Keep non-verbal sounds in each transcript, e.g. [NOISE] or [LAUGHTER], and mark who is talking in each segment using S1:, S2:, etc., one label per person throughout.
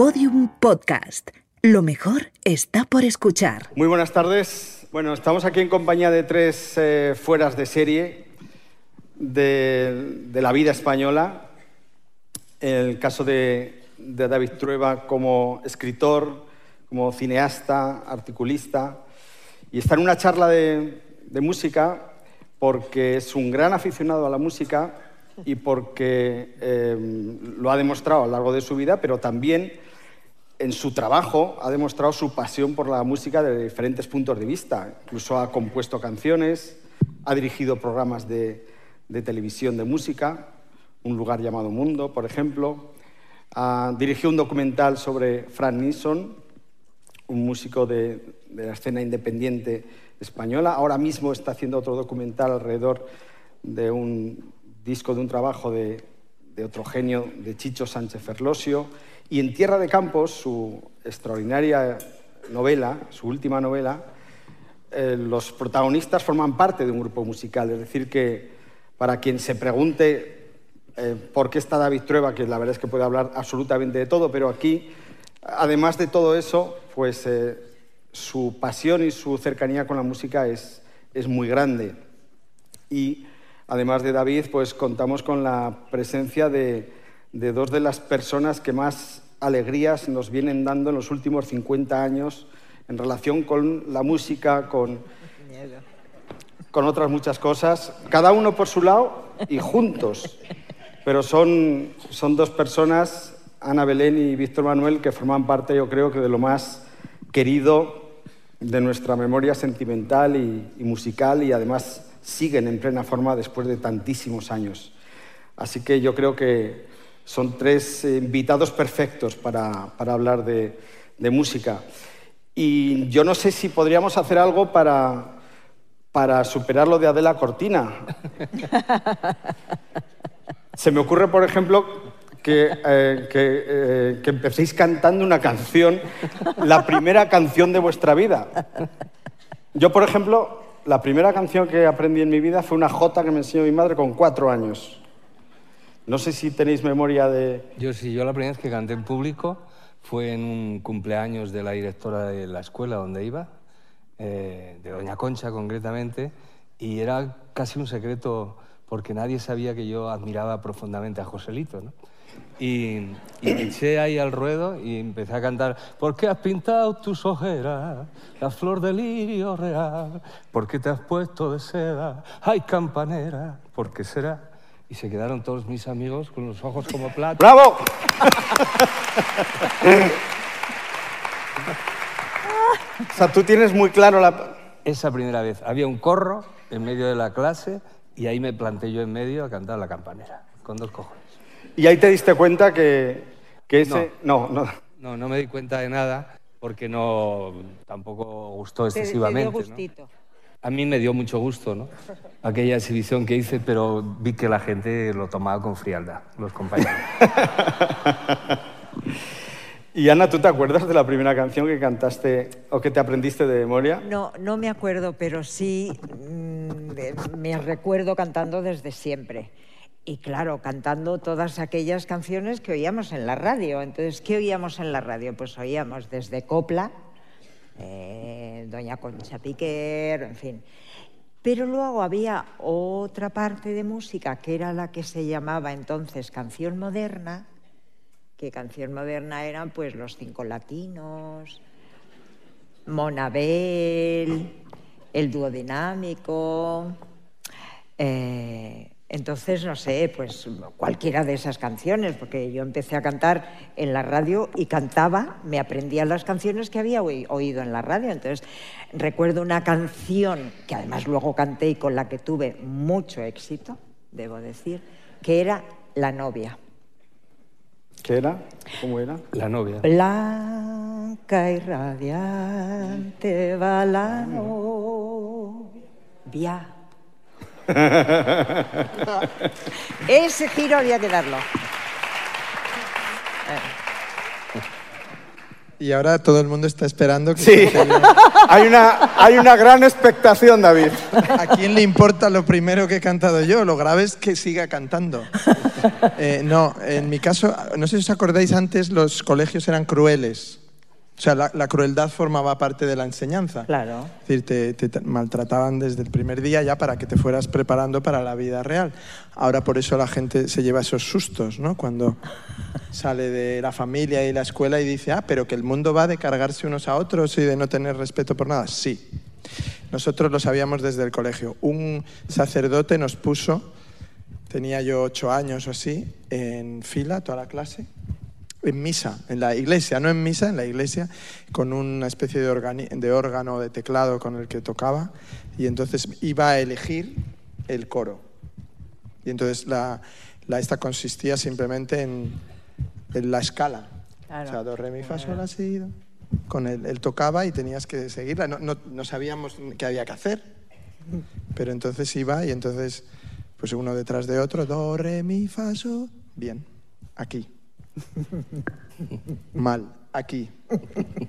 S1: Podium Podcast. Lo mejor está por escuchar.
S2: Muy buenas tardes. Bueno, estamos aquí en compañía de tres eh, fueras de serie de, la vida española. El caso de, David Trueba como escritor, como cineasta, articulista. Y está en una charla de, de música porque es un gran aficionado a la música y porque eh, lo ha demostrado a lo largo de su vida, pero también en su trabajo ha demostrado su pasión por la música de diferentes puntos de vista. Incluso ha compuesto canciones, ha dirigido programas de, televisión de música, Un lugar llamado Mundo, por ejemplo. Ha dirigido un documental sobre Frank Nilsson, un músico de, de la escena independiente española. Ahora mismo está haciendo otro documental alrededor de un disco de un trabajo de, de otro genio, de Chicho Sánchez Ferlosio. Y en Tierra de Campos, su extraordinaria novela, su última novela, eh, los protagonistas forman parte de un grupo musical. Es decir, que para quien se pregunte eh, por qué está David Trueba, que la verdad es que puede hablar absolutamente de todo, pero aquí, además de todo eso, pues eh, su pasión y su cercanía con la música es, es muy grande. Y además de David, pues contamos con la presencia de, de dos de las personas que más alegrías nos vienen dando en los últimos 50 años en relación con la música, con, con otras muchas cosas, cada uno por su lado y juntos. Pero son, son dos personas, Ana Belén y Víctor Manuel, que forman parte, yo creo, que de lo más querido de nuestra memoria sentimental y, y musical y además siguen en plena forma después de tantísimos años. Así que yo creo que son tres invitados perfectos para, para hablar de, de, música. Y yo no sé si podríamos hacer algo para, para superar lo de Adela Cortina. [LAUGHS] Se me ocurre, por ejemplo, que, eh, que, eh, que, empecéis cantando una canción, la primera canción de vuestra vida. Yo, por ejemplo, la primera canción que aprendí en mi vida fue una jota que me enseñó mi madre con cuatro años. No sé si tenéis memoria de...
S3: Yo sí, yo la primera vez que canté en público fue en un cumpleaños de la directora de la escuela donde iba, eh, de Doña Concha concretamente, y era casi un secreto porque nadie sabía que yo admiraba profundamente a Joselito. ¿no? Y, y, eché ahí al ruedo y empecé a cantar ¿Por qué has pintado tus ojeras? La flor del lirio real ¿Por qué te has puesto de seda? ¡Ay, campanera! ¿Por qué será? Y se quedaron todos mis amigos con los ojos como [LAUGHS] plata.
S2: ¡Bravo! o sea, tú tienes muy claro la...
S3: Esa primera vez. Había un corro en medio de la clase y ahí me planté yo en medio a cantar la campanera, con dos cojones.
S2: ¿Y ahí te diste cuenta que, que ese...? No.
S3: no, no. No, no me di cuenta de nada porque no tampoco gustó excesivamente.
S4: Te, te dio gustito.
S3: ¿no? A mí me dio mucho gusto, ¿no? Aquella exhibición que hice, pero vi que la gente lo tomaba con frialdad, los compañeros. [LAUGHS]
S2: y Ana, ¿tú te acuerdas de la primera canción que cantaste o que te aprendiste de memoria?
S4: No, no me acuerdo, pero sí mmm, me recuerdo cantando desde siempre. Y claro, cantando todas aquellas canciones que oíamos en la radio. Entonces, ¿qué oíamos en la radio? Pues oíamos desde copla, eh, Doña Concha Piquer, en fin. Pero luego había otra parte de música que era la que se llamaba entonces canción moderna, que canción moderna eran pues los cinco latinos, Monabel, el duodinámico, eh, entonces, no sé, pues cualquiera de esas canciones, porque yo empecé a cantar en la radio y cantaba, me aprendía las canciones que había oído en la radio. Entonces, recuerdo una canción que además luego canté y con la que tuve mucho éxito, debo decir, que era La novia.
S2: ¿Qué era? ¿Cómo era?
S3: La novia.
S4: Blanca y radiante va la novia. [LAUGHS] Ese giro había que darlo.
S5: Y ahora todo el mundo está esperando que...
S2: Sí, [LAUGHS] hay una, hay una gran expectación, David.
S5: ¿A quién le importa lo primero que he cantado yo? Lo grave es que siga cantando. [LAUGHS] Eh, no, en mi caso, no sé si os acordáis, antes los colegios eran crueles. O sea, la, crueldad formaba parte de la enseñanza.
S4: Claro.
S5: Es decir, te, maltrataban desde el primer día ya para que te fueras preparando para la vida real. Ahora por eso la gente se lleva esos sustos, ¿no? Cuando [LAUGHS] sale de la familia y la escuela y dice, ah, pero que el mundo va de cargarse unos a otros y de no tener respeto por nada. Sí. Nosotros lo sabíamos desde el colegio. Un sacerdote nos puso, tenía yo ocho años o así, en fila toda la clase en misa, en la iglesia, no en misa, en la iglesia, con una especie de, de órgano, de teclado con el que tocaba, y entonces iba a elegir el coro. Y entonces la, esta consistía simplemente en, la escala. O sea, do, re, mi, fa, sol, la, si, Con él, tocaba y tenías que seguirla. No, no, sabíamos qué había que hacer, pero entonces iba y entonces, pues uno detrás de otro, do, re, mi, fa, sol, bien, aquí. [LAUGHS] Mal, aquí.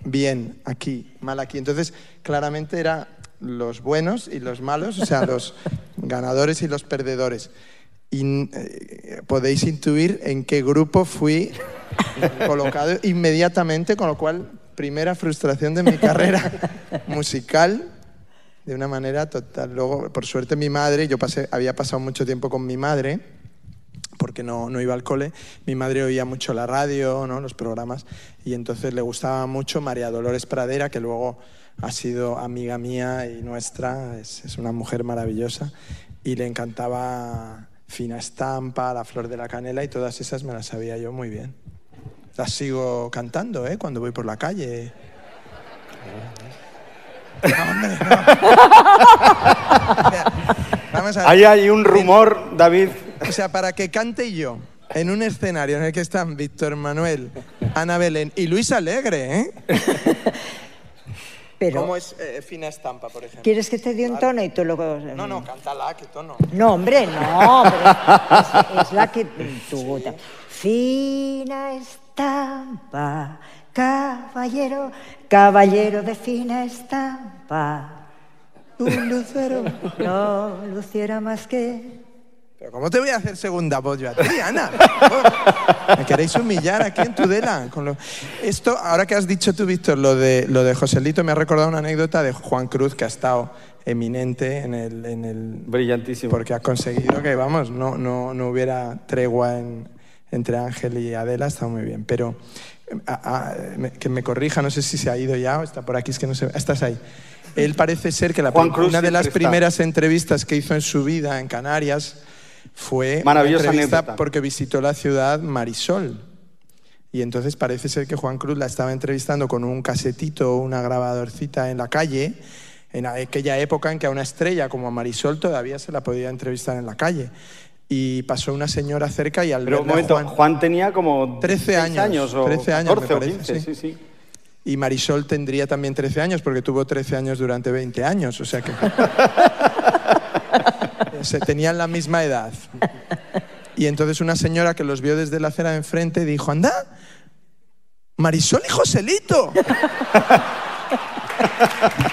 S5: Bien, aquí. Mal, aquí. Entonces, claramente era los buenos y los malos, o sea, los ganadores y los perdedores. Y eh, podéis intuir en qué grupo fui colocado inmediatamente, con lo cual, primera frustración de mi carrera musical de una manera total. Luego, por suerte, mi madre, yo había pasado mucho tiempo con mi madre, porque no, no, iba al cole. Mi madre oía mucho la radio, ¿no? los programas, y entonces le gustaba mucho María Dolores Pradera, que luego ha sido amiga mía y nuestra, es, es una mujer maravillosa, y le encantaba Fina Estampa, La Flor de la Canela, y todas esas me las sabía yo muy bien. Las sigo cantando, ¿eh? Cuando voy por la calle. [LAUGHS]
S2: Ahí hay un rumor, David,
S5: o sea, para que cante yo en un escenario en el que están Víctor Manuel, Ana Belén y Luis Alegre, ¿eh? [LAUGHS]
S4: Pero,
S5: ¿Cómo es eh, fina estampa, por ejemplo?
S4: ¿Quieres que te dé un tono y tú luego...?
S5: No, no, cántala, ¿qué tono?
S4: No, hombre, no, es, la que tú... Fina estampa, caballero, caballero de fina estampa.
S5: Un lucero
S4: no luciera más que
S5: pero ¿cómo te voy a hacer segunda voz yo a ti, Ana? [LAUGHS] ¿Me queréis humillar aquí en Tudela? Con Esto, ahora que has dicho tú, Víctor, lo de, lo de Joselito, me ha recordado una anécdota de Juan Cruz, que ha estado eminente en el... En el
S2: Brillantísimo.
S5: Porque ha conseguido que, vamos, no, no, no hubiera tregua entre Ángel y Adela, está muy bien. Pero que me corrija, no sé si se ha ido ya o está por aquí, es que no sé. Estás ahí. Él parece ser que la, una de las primeras entrevistas que hizo en su vida en Canarias fue
S2: Maravillosa una entrevista
S5: porque visitó la ciudad Marisol. Y entonces parece ser que Juan Cruz la estaba entrevistando con un casetito, una grabadorcita en la calle, en aquella época en que a una estrella como a Marisol todavía se la podía entrevistar en la calle. Y pasó una señora cerca y al
S2: Pero un momento, Juan, tenía como
S5: 13 años, o 13 años
S2: 14 me parece, 15, sí. sí,
S5: Y Marisol tendría también 13 años porque tuvo 13 años durante 20 años, o sea que... [LAUGHS] se tenían la misma edad. Y entonces una señora que los vio desde la acera de enfrente dijo, anda, Marisol y Joselito.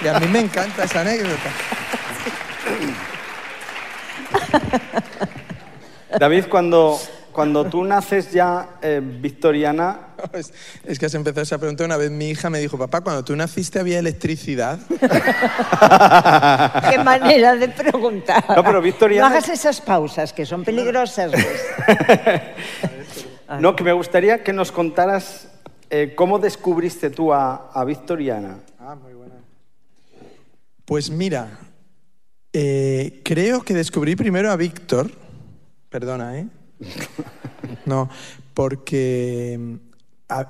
S5: y a mí me encanta esa anécdota.
S2: David, cuando cuando tú naces ya eh, victoriana...
S5: Es, que has empezado esa pregunta una vez. Mi hija me dijo, papá, cuando tú naciste había electricidad. [LAUGHS]
S4: Qué manera de preguntar.
S2: No, pero victoriana...
S4: No hagas esas pausas, que son peligrosas. [LAUGHS]
S2: no, que me gustaría que nos contaras eh, cómo descubriste tú a, Victoriana.
S5: Ah, muy buena. Pues mira, eh, creo que descubrí primero a Víctor. Perdona, ¿eh? [LAUGHS] No, porque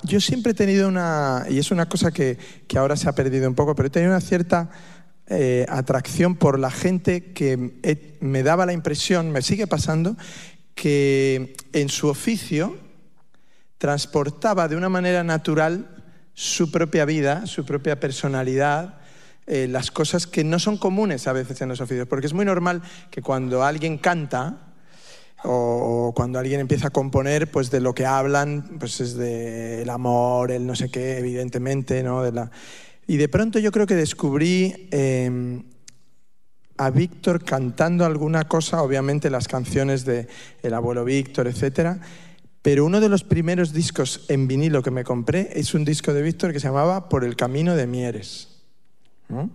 S5: yo siempre he tenido una, y es una cosa que, ahora se ha perdido un poco, pero he tenido una cierta eh, atracción por la gente que me daba la impresión, me sigue pasando, que en su oficio transportaba de una manera natural su propia vida, su propia personalidad, eh, las cosas que no son comunes a veces en los oficios, porque es muy normal que cuando alguien canta, o, cuando alguien empieza a componer, pues de lo que hablan, pues es del amor, el no sé qué, evidentemente, ¿no? De la... Y de pronto yo creo que descubrí em, a Víctor cantando alguna cosa, obviamente las canciones de El abuelo Víctor, etcétera, pero uno de los primeros discos en vinilo que me compré es un disco de Víctor que se llamaba Por el camino de Mieres. ¿no?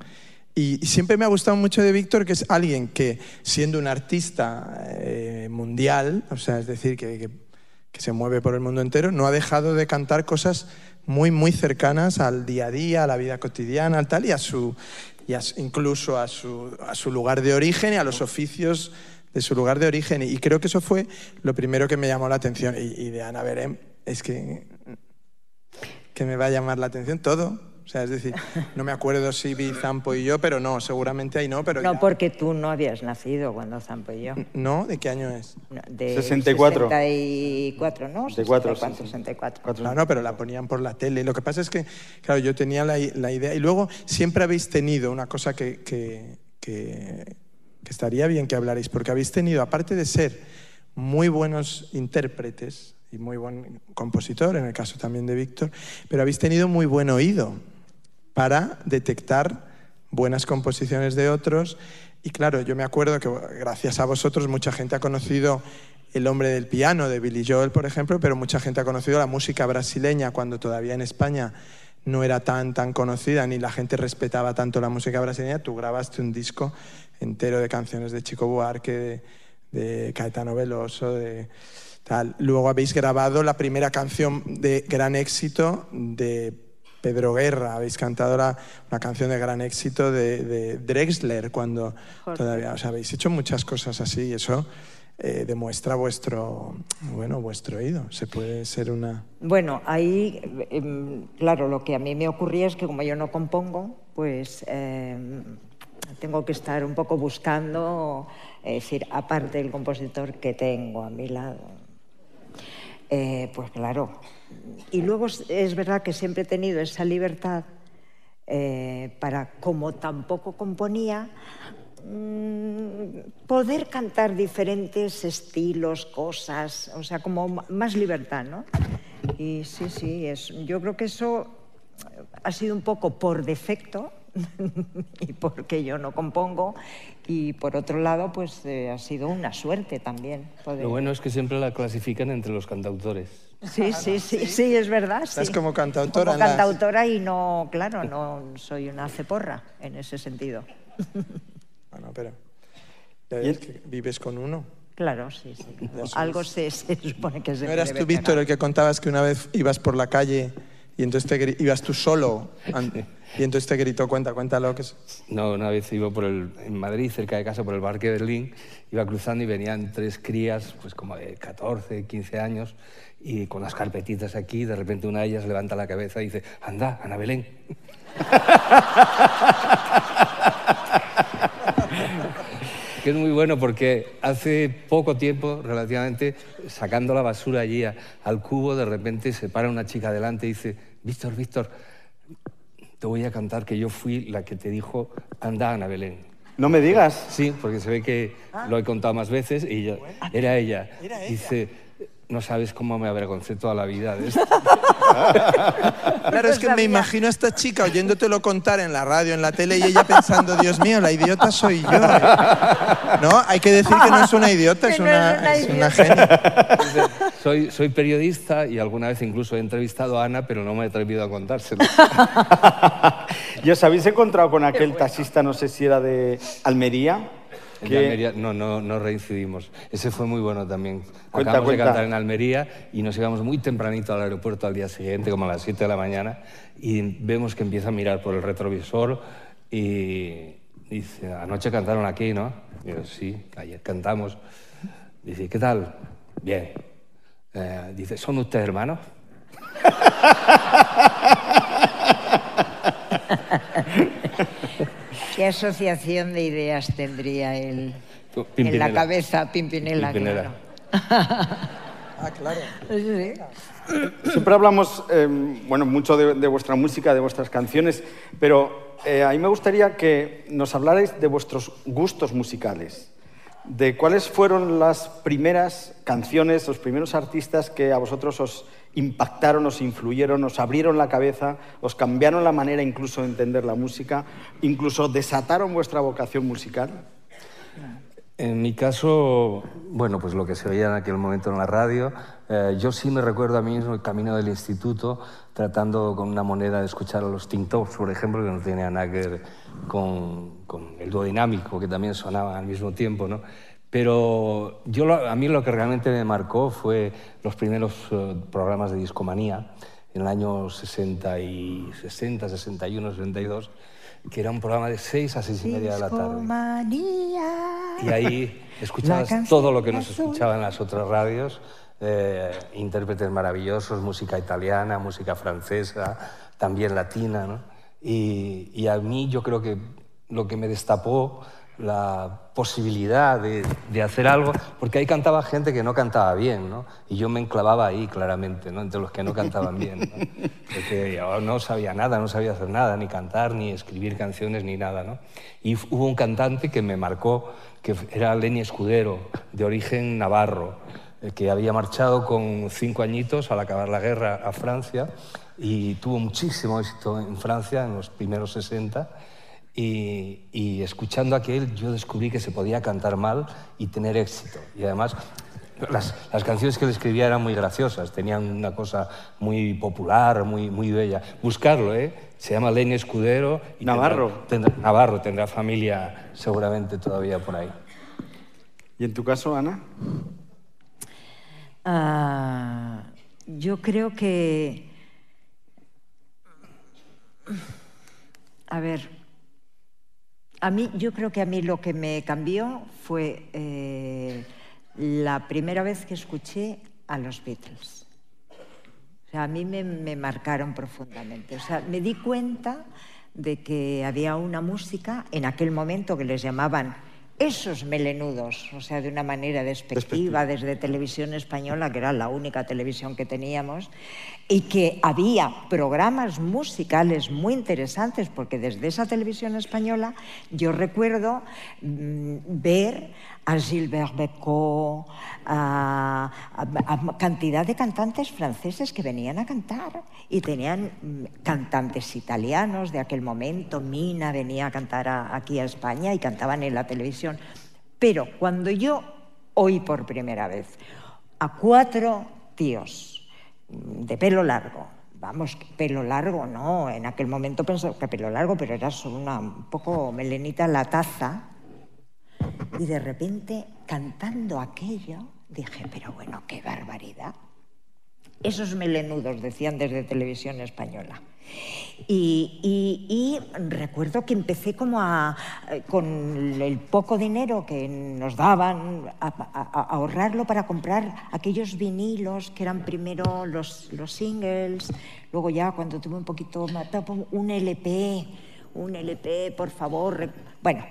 S5: Y, siempre me ha gustado mucho de Víctor que es alguien que, siendo un artista eh, mundial, o sea, es decir, que, que- que se mueve por el mundo entero, no ha dejado de cantar cosas muy, muy cercanas al día a día, a la vida cotidiana, al tal, y a su, y a incluso a su, a su lugar de origen y a los oficios de su lugar de origen. Y creo que eso fue lo primero que me llamó la atención. Y, y de Ana Berem, es que, que me va a llamar la atención todo. O sea, es decir, no me acuerdo si vi Zampo y yo, pero no, seguramente ahí no, pero
S4: No,
S5: ya-
S4: porque tú no habías nacido cuando Zampo y yo.
S5: ¿No? ¿De qué año es?
S4: No, De
S2: 64.
S4: 64, ¿no?
S2: 64, sí,
S4: 64,
S2: sí.
S4: 64.
S5: No, no, pero la ponían por la tele. Lo que pasa es que, claro, yo tenía la, la idea. Y luego siempre habéis tenido una cosa que, que, que- que estaría bien que hablarais, porque habéis tenido, aparte de ser muy buenos intérpretes y muy buen compositor, en el caso también de Víctor, pero habéis tenido muy buen oído para detectar buenas composiciones de otros. Y claro, yo me acuerdo que gracias a vosotros mucha gente ha conocido El hombre del piano de Billy Joel, por ejemplo, pero mucha gente ha conocido la música brasileña cuando todavía en España no era tan, tan conocida ni la gente respetaba tanto la música brasileña. Tú grabaste un disco entero de canciones de Chico Buarque, de, de Caetano Veloso, de tal. Luego habéis grabado la primera canción de gran éxito de Pedro Guerra, habéis cantado la- una canción de gran éxito de, de Drexler cuando todavía, o sea, habéis hecho muchas cosas así y eso eh, demuestra vuestro, bueno, vuestro oído. Se puede ser una...
S4: Bueno, ahí, em, claro, lo que a mí me ocurría es que como yo no compongo, pues em, tengo que estar un poco buscando, es decir, aparte del compositor que tengo a mi lado. Eh, pues claro. Y luego es, verdad que siempre he tenido esa libertad eh, para, como tampoco componía, mm, poder cantar diferentes estilos, cosas, o sea, como más libertad, ¿no? Y sí, sí, es, yo creo que eso ha sido un poco por defecto [LAUGHS] y porque yo no compongo y por otro lado pues eh, ha sido una suerte también
S3: Lo bueno es que siempre la clasifican entre los cantautores.
S4: Sí, [LAUGHS] sí, sí, sí, es verdad.
S5: Estás como cantautora
S4: Como cantautora y no, claro, no soy una ceporra en ese sentido. [LAUGHS]
S5: Bueno, pero ya ves que vives con uno.
S4: Claro, sí, sí. Algo se, se supone que se
S5: ¿No eras tú, Víctor, el que contabas que una vez ibas por la calle y entonces te ibas tú solo y entonces te gritó, cuenta, cuéntalo que es...
S3: No, una vez iba por el, en Madrid, cerca de casa, por el Parque Berlín, iba cruzando y venían tres crías, pues como de 14, 15 años, y con las carpetitas aquí, de repente una de ellas levanta la cabeza y dice, anda, Ana Belén. [LAUGHS] que es muy bueno porque hace poco tiempo, relativamente, sacando la basura allí a- al cubo, de repente se para una chica delante y dice, Víctor, Víctor, te voy a cantar que yo fui la que te dijo, anda, Ana Belén.
S2: No me digas.
S3: Sí, porque se ve que lo he contado más veces y yo- era ella. Dice, no sabes cómo me avergoncé toda la vida de esto. [LAUGHS]
S5: Claro, es que me imagino a esta chica oyéndotelo contar en la radio, en la tele, y ella pensando, Dios mío, la idiota soy yo. ¿eh?". No, hay que decir que no es una idiota, es [LAUGHS]
S4: no
S5: una,
S4: es una
S5: es una
S4: idiota.
S5: genia.
S3: Soy periodista y alguna vez incluso he entrevistado a Ana, pero no me he atrevido a contárselo. [LAUGHS]
S2: ¿Y os habéis encontrado con aquel taxista, no sé si era de Almería?
S3: En Almería, no, no, no reincidimos. Ese fue muy bueno también.
S2: Cuenta,
S3: Acabamos
S2: cuenta.
S3: de cantar en Almería y nos íbamos muy tempranito al aeropuerto al día siguiente, como a las 7 de la mañana, y vemos que empieza a mirar por el retrovisor y dice, anoche cantaron aquí, ¿no? Y yo, sí, ayer cantamos. Dice, ¿qué tal? Bien. Eh, dice, ¿son ustedes hermanos? [LAUGHS]
S4: ¿Qué asociación de ideas tendría él en la cabeza? Pimpinela,
S3: Pimpinela.
S4: claro. [LAUGHS]
S5: Ah, claro.
S4: Sí.
S2: Siempre hablamos, eh, bueno, mucho de, de vuestra música, de vuestras canciones, pero eh, a mí me gustaría que nos hablarais de vuestros gustos musicales, de cuáles fueron las primeras canciones, los primeros artistas que a vosotros os impactaron, os influyeron, os abrieron la cabeza, os cambiaron la manera incluso de entender la música, incluso desataron vuestra vocación musical?
S3: En mi caso, bueno, pues lo que se veía en aquel momento en la radio, eh, yo sí me recuerdo a mí mismo el camino del instituto, tratando con una moneda de escuchar a los Tintops, por ejemplo, que no tenía nada que ver con, con el dúo dinámico, que también sonaba al mismo tiempo, ¿no? Pero yo, a mí lo que realmente me marcó fue los primeros eh, programas de discomanía, en el año 60, y 60, 61, 62, que era un programa de 6 a 6 y media de la tarde. Y ahí escuchabas todo lo que no se escuchaba en las otras radios, eh, intérpretes maravillosos, música italiana, música francesa, también latina. ¿no? Y, y a mí yo creo que lo que me destapó la posibilidad de, hacer algo, porque ahí cantaba gente que no cantaba bien, ¿no? Y yo me enclavaba ahí claramente, ¿no? Entre los que no cantaban bien. Porque yo no sabía nada, no sabía hacer nada, ni cantar, ni escribir canciones, ni nada, ¿no? Y hubo un cantante que me marcó, que era Lenny Escudero, de origen navarro, eh, que había marchado con cinco añitos al acabar la guerra a Francia y tuvo muchísimo éxito en Francia en los primeros 60 y, y, escuchando aquel yo descubrí que se podía cantar mal y tener éxito. Y además las, las, canciones que él escribía eran muy graciosas, tenían una cosa muy popular, muy, muy bella. Buscarlo, ¿eh? Se llama Lenny Escudero.
S2: Y Navarro.
S3: Tendrá, tendrá, Navarro, tendrá familia seguramente todavía por ahí.
S2: ¿Y en tu caso, Ana?
S4: Uh, yo creo que... A ver, a mí, yo creo que a mí lo que me cambió fue eh, la primera vez que escuché a los Beatles. O sea, a mí me, me, marcaron profundamente. O sea, me di cuenta de que había una música en aquel momento que les llamaban esos melenudos, o sea, de una manera despectiva desde televisión española, que era la única televisión que teníamos, y que había programas musicales muy interesantes, porque desde esa televisión española yo recuerdo mmm, ver a Gilbert Becot, a, cantidad de cantantes franceses que venían a cantar. Y tenían cantantes italianos de aquel momento, Mina venía a cantar aquí a España y cantaban en la televisión. Pero cuando yo oí por primera vez a cuatro tíos de pelo largo, vamos, pelo largo, no, en aquel momento pensaba que pelo largo, pero era solo una un poco melenita la taza, y de repente, cantando aquello, dije, pero bueno, qué barbaridad. Esos melenudos, decían desde televisión española. Y, y, recuerdo que empecé como a, con el poco dinero que nos daban, a, ahorrarlo para comprar aquellos vinilos que eran primero los, los singles, luego ya cuando tuve un poquito más, un LP, un LP, por favor. Bueno,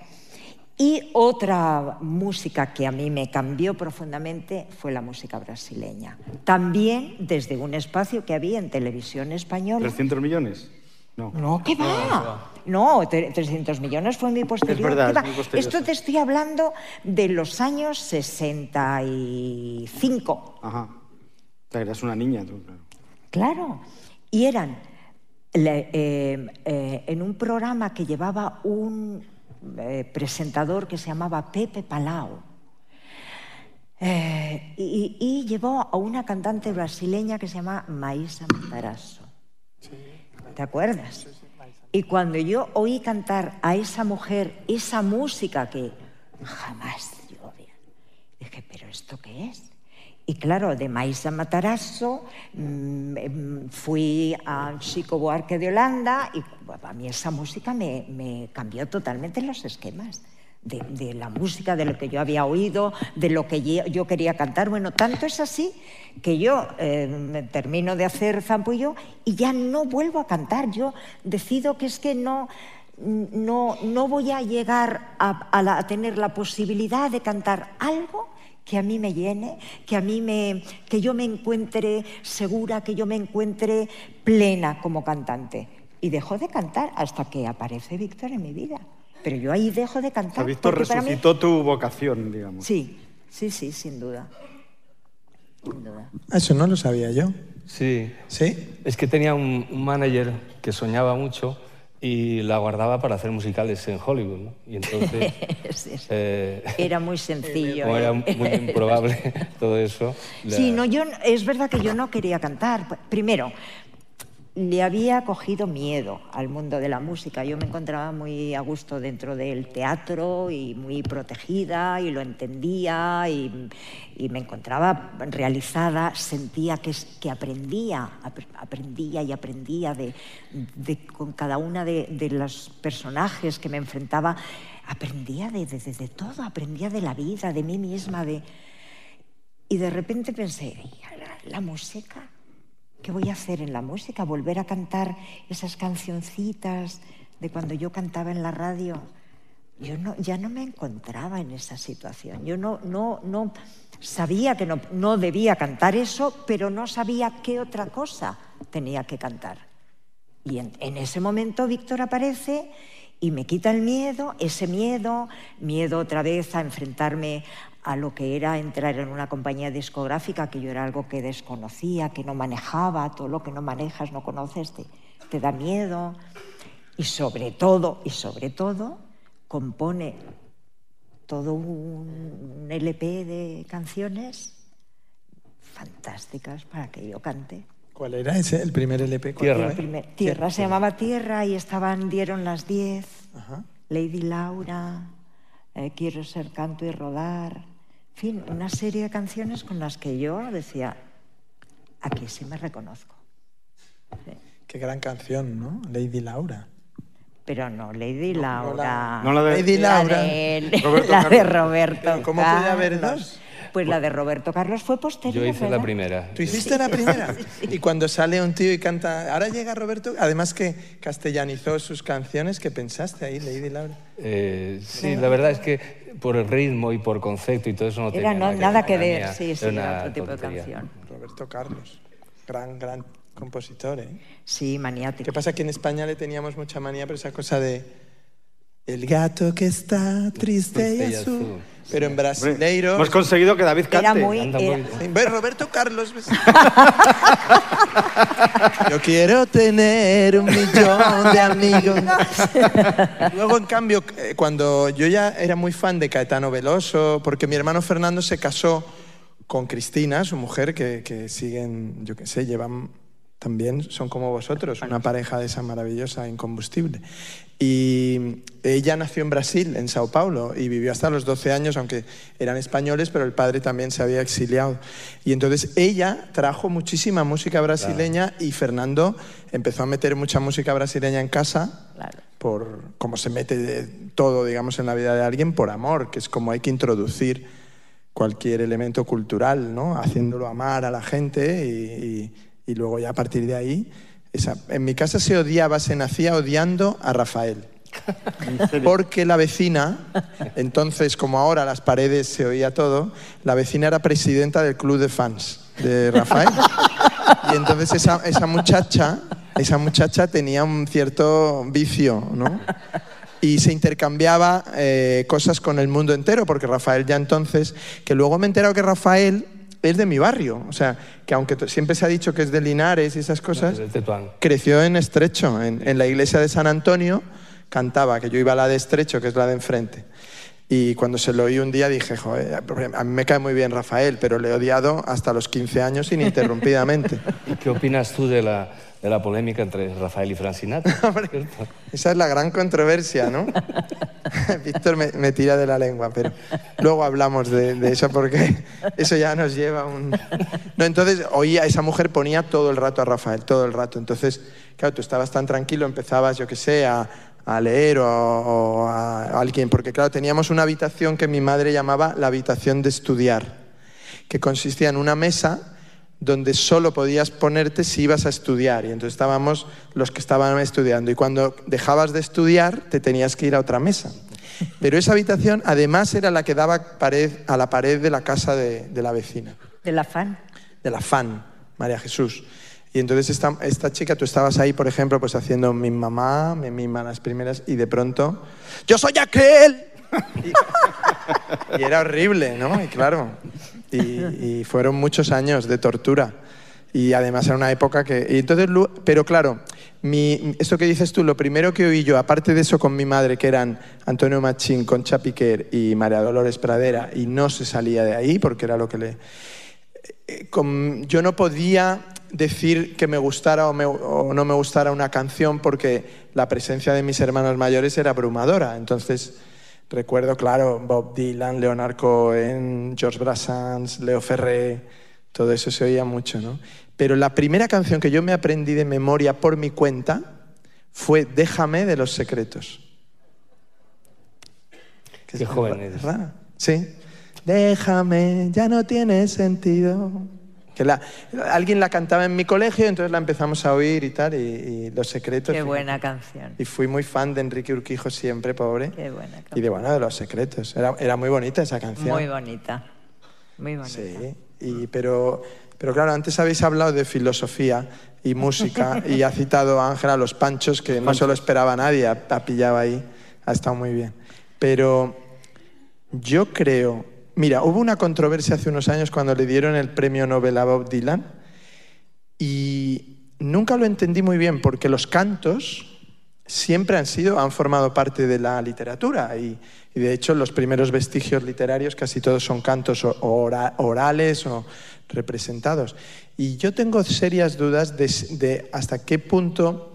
S4: y otra música que a mí me cambió profundamente fue la música brasileña. También desde un espacio que había en televisión española.
S2: ¿300 millones?
S4: No. No, ¿qué va? No, 300 millones fue mi posterior.
S2: Es verdad, es muy posterior.
S4: Esto te estoy hablando de los años 65.
S2: Ajá. Eras una niña tú, claro.
S4: Claro. Y eran eh, eh, en un programa que llevaba un eh, presentador que se llamaba Pepe Palau. Eh, y, y, llevó a una cantante brasileña que se llama Maísa Matarazzo. Sí, ¿Te acuerdas? Sí, sí, y cuando yo oí cantar a esa mujer esa música que jamás yo dije, ¿pero esto qué es? Y claro, de Maísa Matarazzo mmm, fui a Chico Buarque de Holanda y a mí esa música me, cambió totalmente los esquemas. De, la música, de lo que yo había oído, de lo que yo, quería cantar. Bueno, tanto es así que yo eh, termino de hazer zampullo y ya no vuelvo a cantar. Yo decido que es que no, no, no voy a llegar a tener la posibilidad de cantar algo que a mí me llene, que a mí me que yo me encuentre segura, que yo me encuentre plena como cantante. Y dejo de cantar hasta que aparece Víctor en mi vida. Pero yo ahí dejo de cantar.
S2: Víctor resucitó mí... tu vocación, digamos.
S4: Sí, sí, sí, sin duda. Sin duda.
S5: Eso no lo sabía yo.
S3: Sí.
S5: ¿Sí?
S3: Es que tenía un, un manager que soñaba mucho y la guardaba para hacer musicales en Hollywood. ¿no? Y entonces, [LAUGHS]
S4: Sí, sí.
S3: eh,
S4: Era muy sencillo.
S3: como
S4: ¿eh?
S3: era muy improbable [LAUGHS] todo eso, la-
S4: Sí, no, yo, es verdad que yo no quería cantar. Primero, le había cogido miedo al mundo de la música. Yo me encontraba muy a gusto dentro del teatro y muy protegida y lo entendía y, me encontraba realizada. Sentía que, que aprendía, ap- aprendía y aprendía de, con cada una de, los personajes que me enfrentaba. Aprendía de, todo, aprendía de la vida, de mí misma, de... Y de repente pensé, "Ay, ahora la música, ¿qué voy a hacer en la música? ¿Volver a cantar esas cancioncitas de cuando yo cantaba en la radio? Yo no, ya no me encontraba en esa situación. Yo no, sabía que no, no debía cantar eso, pero no sabía qué otra cosa tenía que cantar. Y en, en ese momento Víctor aparece y me quita el miedo, ese miedo, miedo otra vez a enfrentarme a lo que era entrar en una compañía discográfica, que yo era algo que desconocía, que no manejaba, todo lo que no manejas, no conoces, te, te da miedo. Y sobre todo, y sobre todo, compone todo un, un LP de canciones fantásticas para que yo cante.
S5: ¿Cuál era ese, el primer LP? ¿Cuál
S3: Tierra.
S4: Primer- tierra, se llamaba Tierra y estaban, dieron las 10,
S5: Ajá.
S4: Lady Laura, eh, Quiero ser canto y rodar, en fin, una serie de canciones con las que yo decía, aquí sí me reconozco.
S5: Qué gran canción, ¿no? Lady Laura.
S4: Pero no, Lady Laura.
S2: no la de-
S5: Lady Laura.
S4: de,
S2: Roberto [LAUGHS]
S4: la de. Roberto.
S5: ¿cómo puede haber dos?
S4: Pues la de Roberto Carlos fue posterior.
S3: yo hice la primera.
S5: ¿Tú hiciste la primera? [LAUGHS] Y cuando sale un tío y canta, ahora llega Roberto, además que castellanizó sus canciones, ¿qué pensaste ahí, Lady Laura?
S3: Eh, sí, la verdad es que por el ritmo y por concepto y todo eso no
S4: Era
S3: tenía
S4: no- nada que
S3: era
S4: ver,
S3: mía,
S4: sí, sí,
S3: era
S4: otro tipo de canción.
S5: Roberto Carlos, gran, gran compositor, ¿eh?
S4: Sí, maniático.
S5: ¿Qué pasa? Que en España le teníamos mucha manía, pero esa cosa de el gato que está triste y azul. Pero en brasileiro...
S2: Hemos conseguido que David cante.
S4: Era muy... Era-
S5: Sí, ¿Ves, Roberto Carlos? Yo quiero tener un millón de amigos. Luego, en cambio, eh, cuando yo ya era muy fan de Caetano Veloso, porque mi hermano Fernando se casó con Cristina, su mujer, que, que siguen, yo qué sé, llevan también, son como vosotros, una pareja de esa maravillosa, incombustible. Y ella nació en Brasil, en Sao Paulo, y vivió hasta los 12 años, aunque eran españoles, pero el padre también se había exiliado. Y entonces ella trajo muchísima música brasileña y Fernando empezó a meter mucha música brasileña en casa
S4: Claro.
S5: por como se mete de todo, digamos, en la vida de alguien, por amor, que es como hay que introducir cualquier elemento cultural, ¿no? Haciéndolo amar a la gente y, y- y luego ya a partir de ahí... esa- en mi casa se odiaba, se nacía odiando a Rafael. Porque la vecina, entonces como ahora las paredes se oía todo, la vecina era presidenta del club de fans de Rafael. Y entonces esa, esa muchacha, esa muchacha tenía un cierto vicio, ¿no? Y se intercambiaba eh, cosas con el mundo entero, porque Rafael ya entonces, que luego me he enterado que Rafael es de mi barrio, o sea, que aunque siempre se ha dicho que es de Linares y esas cosas, creció en Estrecho, en, en la iglesia de San Antonio, cantaba, que yo iba a la de Estrecho, que es la de enfrente. Y cuando se lo oí un día dije, joder, a mí me cae muy bien Rafael, pero le he odiado hasta los 15 años ininterrumpidamente. [LAUGHS]
S3: ¿Y qué opinas tú de la, de la polémica entre Rafael y? ¿Cierto? [LAUGHS]
S5: Esa es la gran controversia, ¿no? [LAUGHS] Víctor me, me tira de la lengua, pero luego hablamos de, de eso porque eso ya nos lleva a un... No, entonces oía, esa mujer ponía todo el rato a Rafael, todo el rato. Entonces, claro, tú estabas tan tranquilo, empezabas, yo qué sé, a, a leer o, o a alguien, porque claro, teníamos una habitación que mi madre llamaba la habitación de estudiar, que consistía en una mesa donde solo podías ponerte si ibas a estudiar. Y entonces estábamos los que estaban estudiando. Y cuando dejabas de estudiar, te tenías que ir a otra mesa. Pero esa habitación, además, era la que daba pared, a la pared de la casa de, de la vecina,
S4: Del afán.
S5: de la fan, María Jesús. Y entonces esta, chica, tú estabas ahí, por ejemplo, pues haciendo mi mamá, mi mima las primeras, y de pronto, ¡yo soy aquel! Y, [LAUGHS] y era horrible, ¿no? Y claro, y, fueron muchos años de tortura. Y además era una época que... Y entonces, pero claro, mi, esto que dices tú, lo primero que oí yo, aparte de eso con mi madre, que eran Antonio Machín, Concha Piquer y María Dolores Pradera, y no se salía de ahí porque era lo que le... eh, con- yo no podía decir que me gustara o, me- o no me gustara una canción porque la presencia de mis hermanos mayores era abrumadora. Entonces, recuerdo, claro, Bob Dylan, Leonard Cohen, George Brassens, Leo Ferré, todo eso se oía mucho, ¿no? Pero la primera canción que yo me aprendí de memoria por mi cuenta fue Déjame de los secretos.
S3: Qué joven eres.
S5: Sí. Déjame, ya no tiene sentido. Que la, alguien la cantaba en mi colegio, entonces la empezamos a oír y tal, y, y Los Secretos.
S4: Qué buena canción.
S5: Y fui muy fan de Enrique Urquijo siempre, pobre.
S4: Qué buena
S5: Y
S4: canción.
S5: de, bueno, de Los Secretos. Era, era muy bonita esa canción.
S4: Muy bonita. Muy bonita.
S5: Sí, y, pero, pero claro, antes habéis hablado de filosofía y música [LAUGHS] y ha citado a Ángela Los Panchos, que no se lo esperaba nadie, ha, ha pillado ahí, ha estado muy bien. Pero yo creo, mira, hubo una controversia hace unos años cuando le dieron el premio Nobel a Bob Dylan y nunca lo entendí muy bien porque los cantos siempre han sido, han formado parte de la literatura y, de hecho los primeros vestigios literarios casi todos son cantos o- ora- orales o representados. Y yo tengo serias dudas de, de hasta qué punto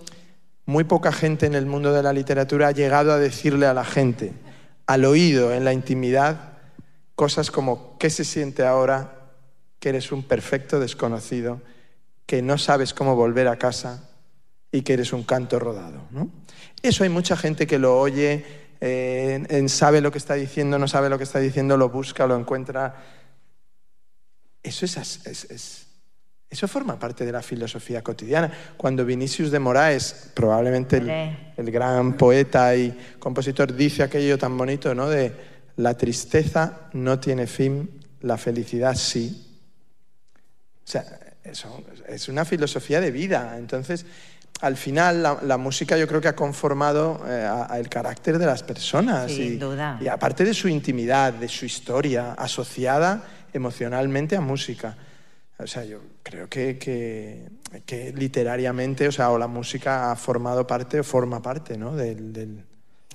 S5: muy poca gente en el mundo de la literatura ha llegado a decirle a la gente, al oído, en la intimidad, cosas como ¿qué se siente ahora que eres un perfecto desconocido, que no sabes cómo volver a casa y que eres un canto rodado? ¿no? Eso hay mucha gente que lo oye, eh, en- sabe lo que está diciendo, no sabe lo que está diciendo, lo busca, lo encuentra. Eso es, as- es- es- eso forma parte de la filosofía cotidiana. Cuando Vinicius de Moraes, probablemente el, gran poeta y compositor, dice aquello tan bonito, ¿no? De la tristeza no tiene fin, la felicidad sí. O sea, eso es una filosofía de vida. Entonces, al final, la, la música yo creo que ha conformado eh, a- a el carácter de las personas.
S4: Sin
S5: y,
S4: duda.
S5: y aparte de su intimidad, de su historia, asociada emocionalmente a música. O sea, yo creo que, que- que literariamente, o sea, o la música ha formado parte o forma parte, ¿no? Del- del-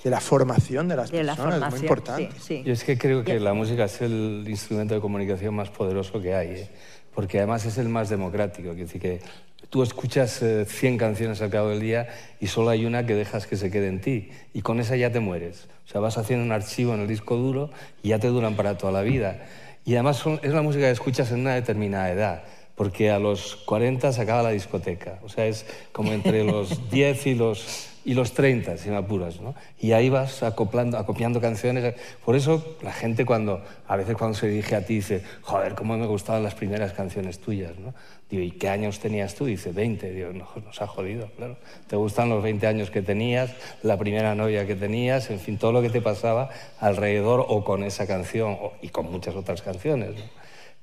S5: de la formación de las
S4: De la
S5: personas. es muy importante.
S4: Sí, sí.
S3: Yo es que creo que la música es el instrumento de comunicación más poderoso que hay, ¿eh? porque además es el más democrático. Es decir, que tú escuchas eh, 100 canciones al cabo del día y solo hay una que dejas que se quede en ti, y con esa ya te mueres. O sea, vas haciendo un archivo en el disco duro y ya te duran para toda la vida. Y además son- es la música que escuchas en una determinada edad, porque a los 40 se acaba la discoteca. O sea, es como entre los [LAUGHS] 10 y los y los 30, si me apuras, ¿no? Y ahí vas acoplando, acopiando canciones. Por eso la gente cuando, a veces cuando se dirige a ti dice, joder, cómo me gustaban las primeras canciones tuyas, ¿no? Digo, ¿y qué años tenías tú? Dice, 20. Digo, no, nos ha jodido, claro. Te gustan los 20 años que tenías, la primera novia que tenías, en fin, todo lo que te pasaba alrededor o con esa canción y con muchas otras canciones.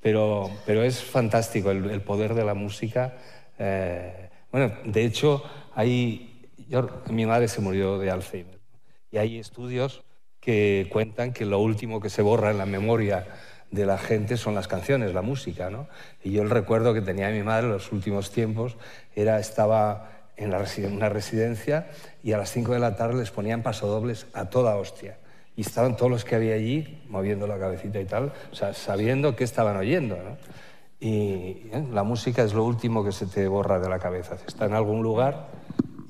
S3: Pero, pero es fantástico el, el poder de la música. eh, bueno, de hecho, hay, yo- mi madre se murió de Alzheimer y hay estudios que cuentan que lo último que se borra en la memoria de la gente son las canciones, la música, ¿no? Y yo el recuerdo que tenía mi madre en los últimos tiempos era estaba en la una residencia y a las 5 de la tarde les ponían pasodobles a toda hostia. Y estaban todos los que había allí moviendo la cabecita y tal, o sea, sabiendo qué estaban oyendo, ¿no? Y ¿eh? la música es lo último que se te borra de la cabeza. Está en algún lugar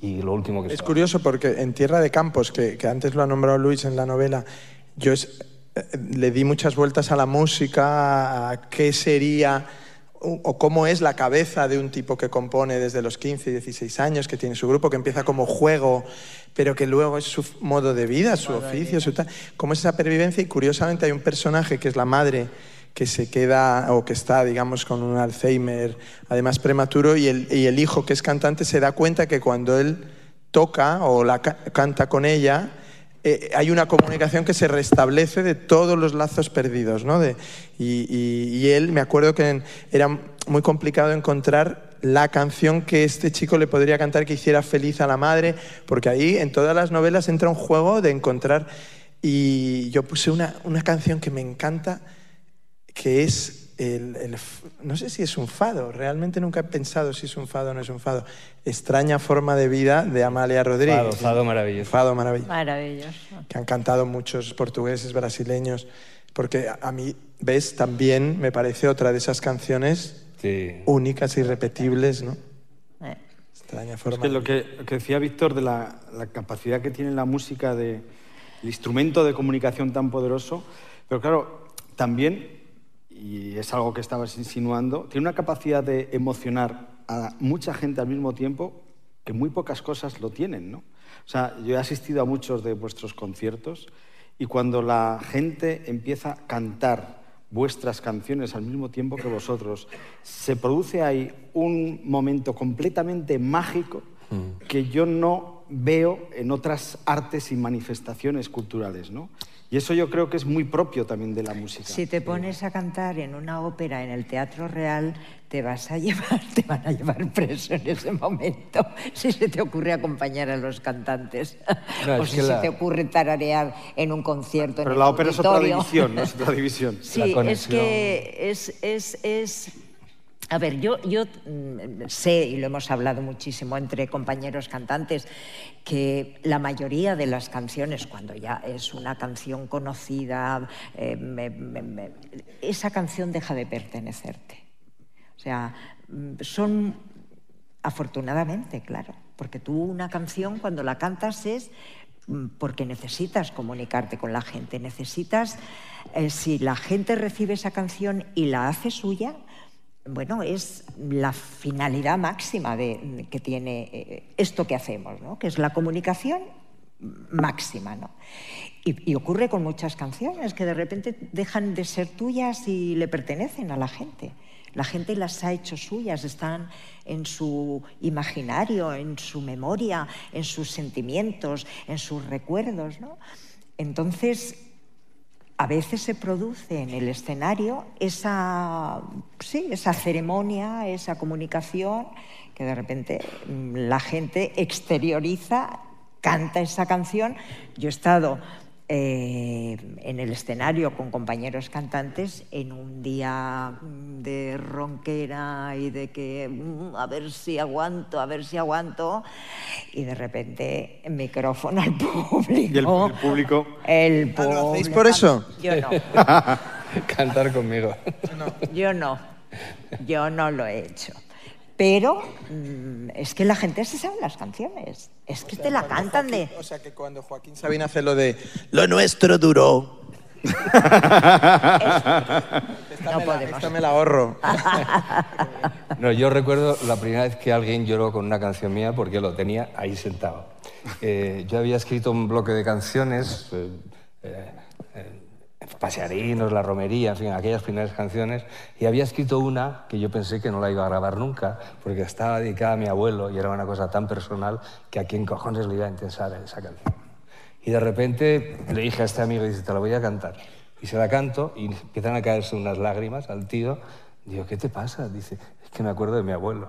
S3: y lo último que se
S5: Es curioso porque en Tierra de Campos, que, que antes lo ha nombrado Luis en la novela, yo es- eh, le di muchas vueltas a la música, a qué sería o o cómo es la cabeza de un tipo que compone desde los 15, 16 años, que tiene su grupo, que empieza como juego, pero que luego es su modo de vida, su oficio, su tal. Cómo es esa pervivencia y curiosamente hay un personaje que es la madre que se queda o que está, digamos, con un Alzheimer, además prematuro, y el, y el hijo que es cantante se da cuenta que cuando él toca o la ca- canta con ella, eh, hay una comunicación que se restablece de todos los lazos perdidos, ¿no? De- y, y- y él, me acuerdo que era muy complicado encontrar la canción que este chico le podría cantar que hiciera feliz a la madre, porque ahí en todas las novelas entra un juego de encontrar, y yo puse una, una canción que me encanta, que es el- el no sé si es un fado, realmente nunca he pensado si es un fado o no es un fado. Extraña forma de vida de Amalia Rodríguez.
S3: Fado, fado maravilloso.
S5: Fado maravilloso.
S4: Maravilloso.
S5: Que han cantado muchos portugueses, brasileños. Porque a, mí, ves, también me parece otra de esas canciones
S3: Sí.
S5: únicas, irrepetibles, ¿no?
S4: Eh.
S5: Extraña
S2: Es
S5: forma.
S2: que
S5: de
S2: lo que, lo que decía Víctor de la, la capacidad que tiene la música, de, el instrumento de comunicación tan poderoso, pero claro, también, y es algo que estabas insinuando, tiene una capacidad de emocionar a mucha gente al mismo tiempo que muy pocas cosas lo tienen, ¿no? O sea, yo he asistido a muchos de vuestros conciertos y cuando la gente empieza a cantar vuestras canciones al mismo tiempo que vosotros, se produce ahí un momento completamente mágico que yo no veo en otras artes y manifestaciones culturales, ¿no? Y eso yo creo que es muy propio también de la música.
S4: Si te pones a cantar en una ópera en el Teatro Real, te vas a [LAUGHS] llevar, te van a llevar preso en ese momento si se te ocurre acompañar a los cantantes [LAUGHS]
S3: No,
S4: o si se
S3: la-
S4: te ocurre tararear en un concierto.
S2: Pero
S4: en
S2: la ópera es otra división, no es otra [LAUGHS] división.
S3: La
S4: Sí, es que es, es, es- A ver, yo, mm, sé, y lo hemos hablado muchísimo entre compañeros cantantes, que la mayoría de las canciones, cuando ya es una canción conocida, eh, esa canción deja de pertenecerte. O sea, mm, son afortunadamente, claro, porque tú una canción cuando la cantas es mm, porque necesitas comunicarte con la gente, necesitas, eh, si la gente recibe esa canción y la hace suya, bueno, es la finalidad máxima de, que tiene eh, esto que hacemos, ¿no? que es la comunicación máxima. ¿no? Y, ocurre con muchas canciones que de repente dejan de ser tuyas y le pertenecen a la gente. La gente las ha hecho suyas, están en su imaginario, en su memoria, en sus sentimientos, en sus recuerdos. ¿no? Entonces, a veces se produce en el escenario esa, sí, esa ceremonia, esa comunicación, que de repente mm, la gente exterioriza, canta esa canción. Yo he estado eh, en el escenario con compañeros cantantes en un día mm, de ronquera y de que mm, a ver si aguanto, a ver si aguanto, y de repente micrófono al [LAUGHS] público.
S2: Y el- el público-
S4: El
S5: Ah, ¿lo hacéis por eso?
S4: Yo no. [LAUGHS]
S3: Cantar conmigo.
S4: Yo no, yo no lo he hecho. Pero mm, es que la gente se sabe las canciones. Es que te la cantan de...
S5: O sea que cuando Joaquín Sabina hace lo de lo nuestro duró. Esta
S4: No
S5: me la- esta me la ahorro.
S3: No, yo recuerdo la primera vez que alguien lloró con una canción mía porque lo tenía ahí sentado. Eh, yo había escrito un bloque de canciones, eh, eh, Pasearinos, La Romería, en fin, aquellas primeras canciones, y había escrito una que yo pensé que no la iba a grabar nunca, porque estaba dedicada a mi abuelo y era una cosa tan personal que a quién cojones le iba a interesar esa canción. Y de repente le dije a este amigo, dice, te la voy a cantar. Y se la canto y empiezan a caerse unas lágrimas al tío. Digo, ¿qué te pasa? Dice, es que me acuerdo de mi abuelo.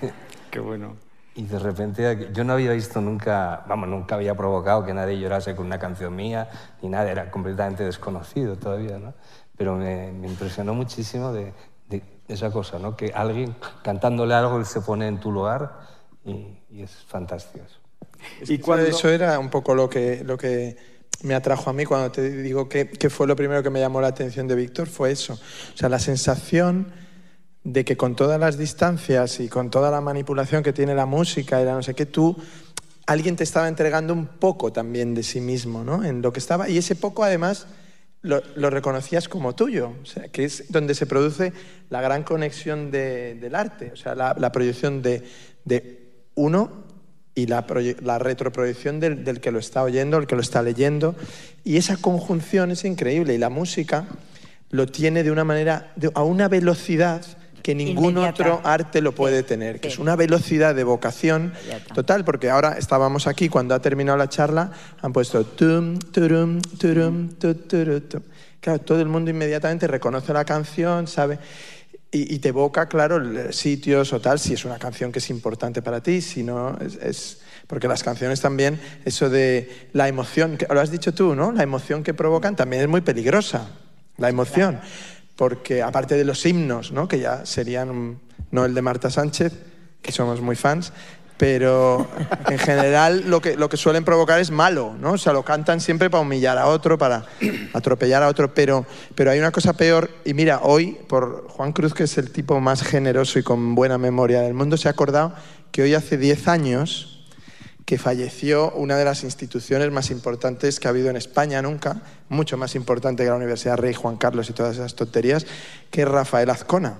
S3: [LAUGHS]
S2: Qué bueno.
S3: Y de repente yo no había visto nunca, vamos, nunca había provocado que nadie llorase con una canción mía, ni nada, era completamente desconocido todavía, ¿no? Pero me, me impresionó muchísimo de, de esa cosa, ¿no? Que alguien cantándole algo él se pone en tu lugar y, y es fantástico. eso.
S5: Y
S2: Y cuando-
S5: Eso era un poco lo que, lo que me atrajo a mí cuando te digo que, que fue lo primero que me llamó la atención de Víctor, fue eso. O sea, la sensación de que con todas las distancias y con toda la manipulación que tiene la música y no sé qué, tú, alguien te estaba entregando un poco también de sí mismo, ¿no? En lo que estaba, y ese poco además lo, reconocías como tuyo, o sea, que es donde se produce la gran conexión de- del arte, o sea, la, proyección de, de uno y la, proye- la retroproyección del, del que lo está oyendo, el que lo está leyendo. Y esa conjunción es increíble. Y la música lo tiene de una manera, de- a una velocidad que ningún
S4: Inmediata.
S5: otro arte lo puede tener, que
S4: sí.
S5: es una velocidad de vocación
S4: Inmediata.
S5: total, porque ahora estábamos aquí, cuando ha terminado la charla, han puesto tum, turum, turum, tu, turu, tu. Claro, todo el mundo inmediatamente reconoce la canción, sabe, y, y te evoca, claro, el- sitios o tal, si es una canción que es importante para ti, si no, es, es- porque las canciones también, eso de la emoción, que lo has dicho tú, ¿no? La emoción que provocan también es muy peligrosa, la emoción. Porque aparte de los himnos, ¿no? que ya serían, un- no el de Marta Sánchez, que somos muy fans, pero [LAUGHS] en general lo que, lo que suelen provocar es malo, ¿no? O sea, lo cantan siempre para humillar a otro, para atropellar a otro, pero, pero hay una cosa peor, y mira, hoy, por Juan Cruz, que es el tipo más generoso y con buena memoria del mundo, se ha acordado que hoy hace 10 años que falleció una de las instituciones más importantes que ha habido en España nunca, mucho más importante que la Universidad Rey Juan Carlos y todas esas tonterías, que es Rafael Azcona.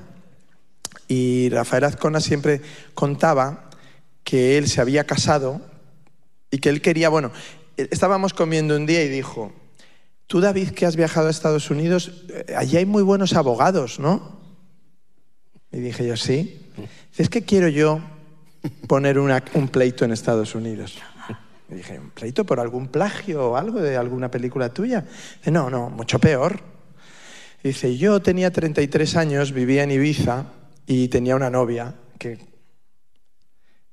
S5: Y Rafael Azcona siempre contaba que él se había casado y que él quería, bueno, estábamos comiendo un día y dijo, tú David que has viajado a Estados Unidos, eh, allí hay muy buenos abogados, ¿no? Y dije yo, sí. Es que quiero yo poner un pleito en Estados Unidos. Y dije, ¿un pleito por algún plagio o algo de alguna película tuya? Dice, no, no, mucho peor. Dice, yo tenía 33 años, vivía en Ibiza y tenía una novia que,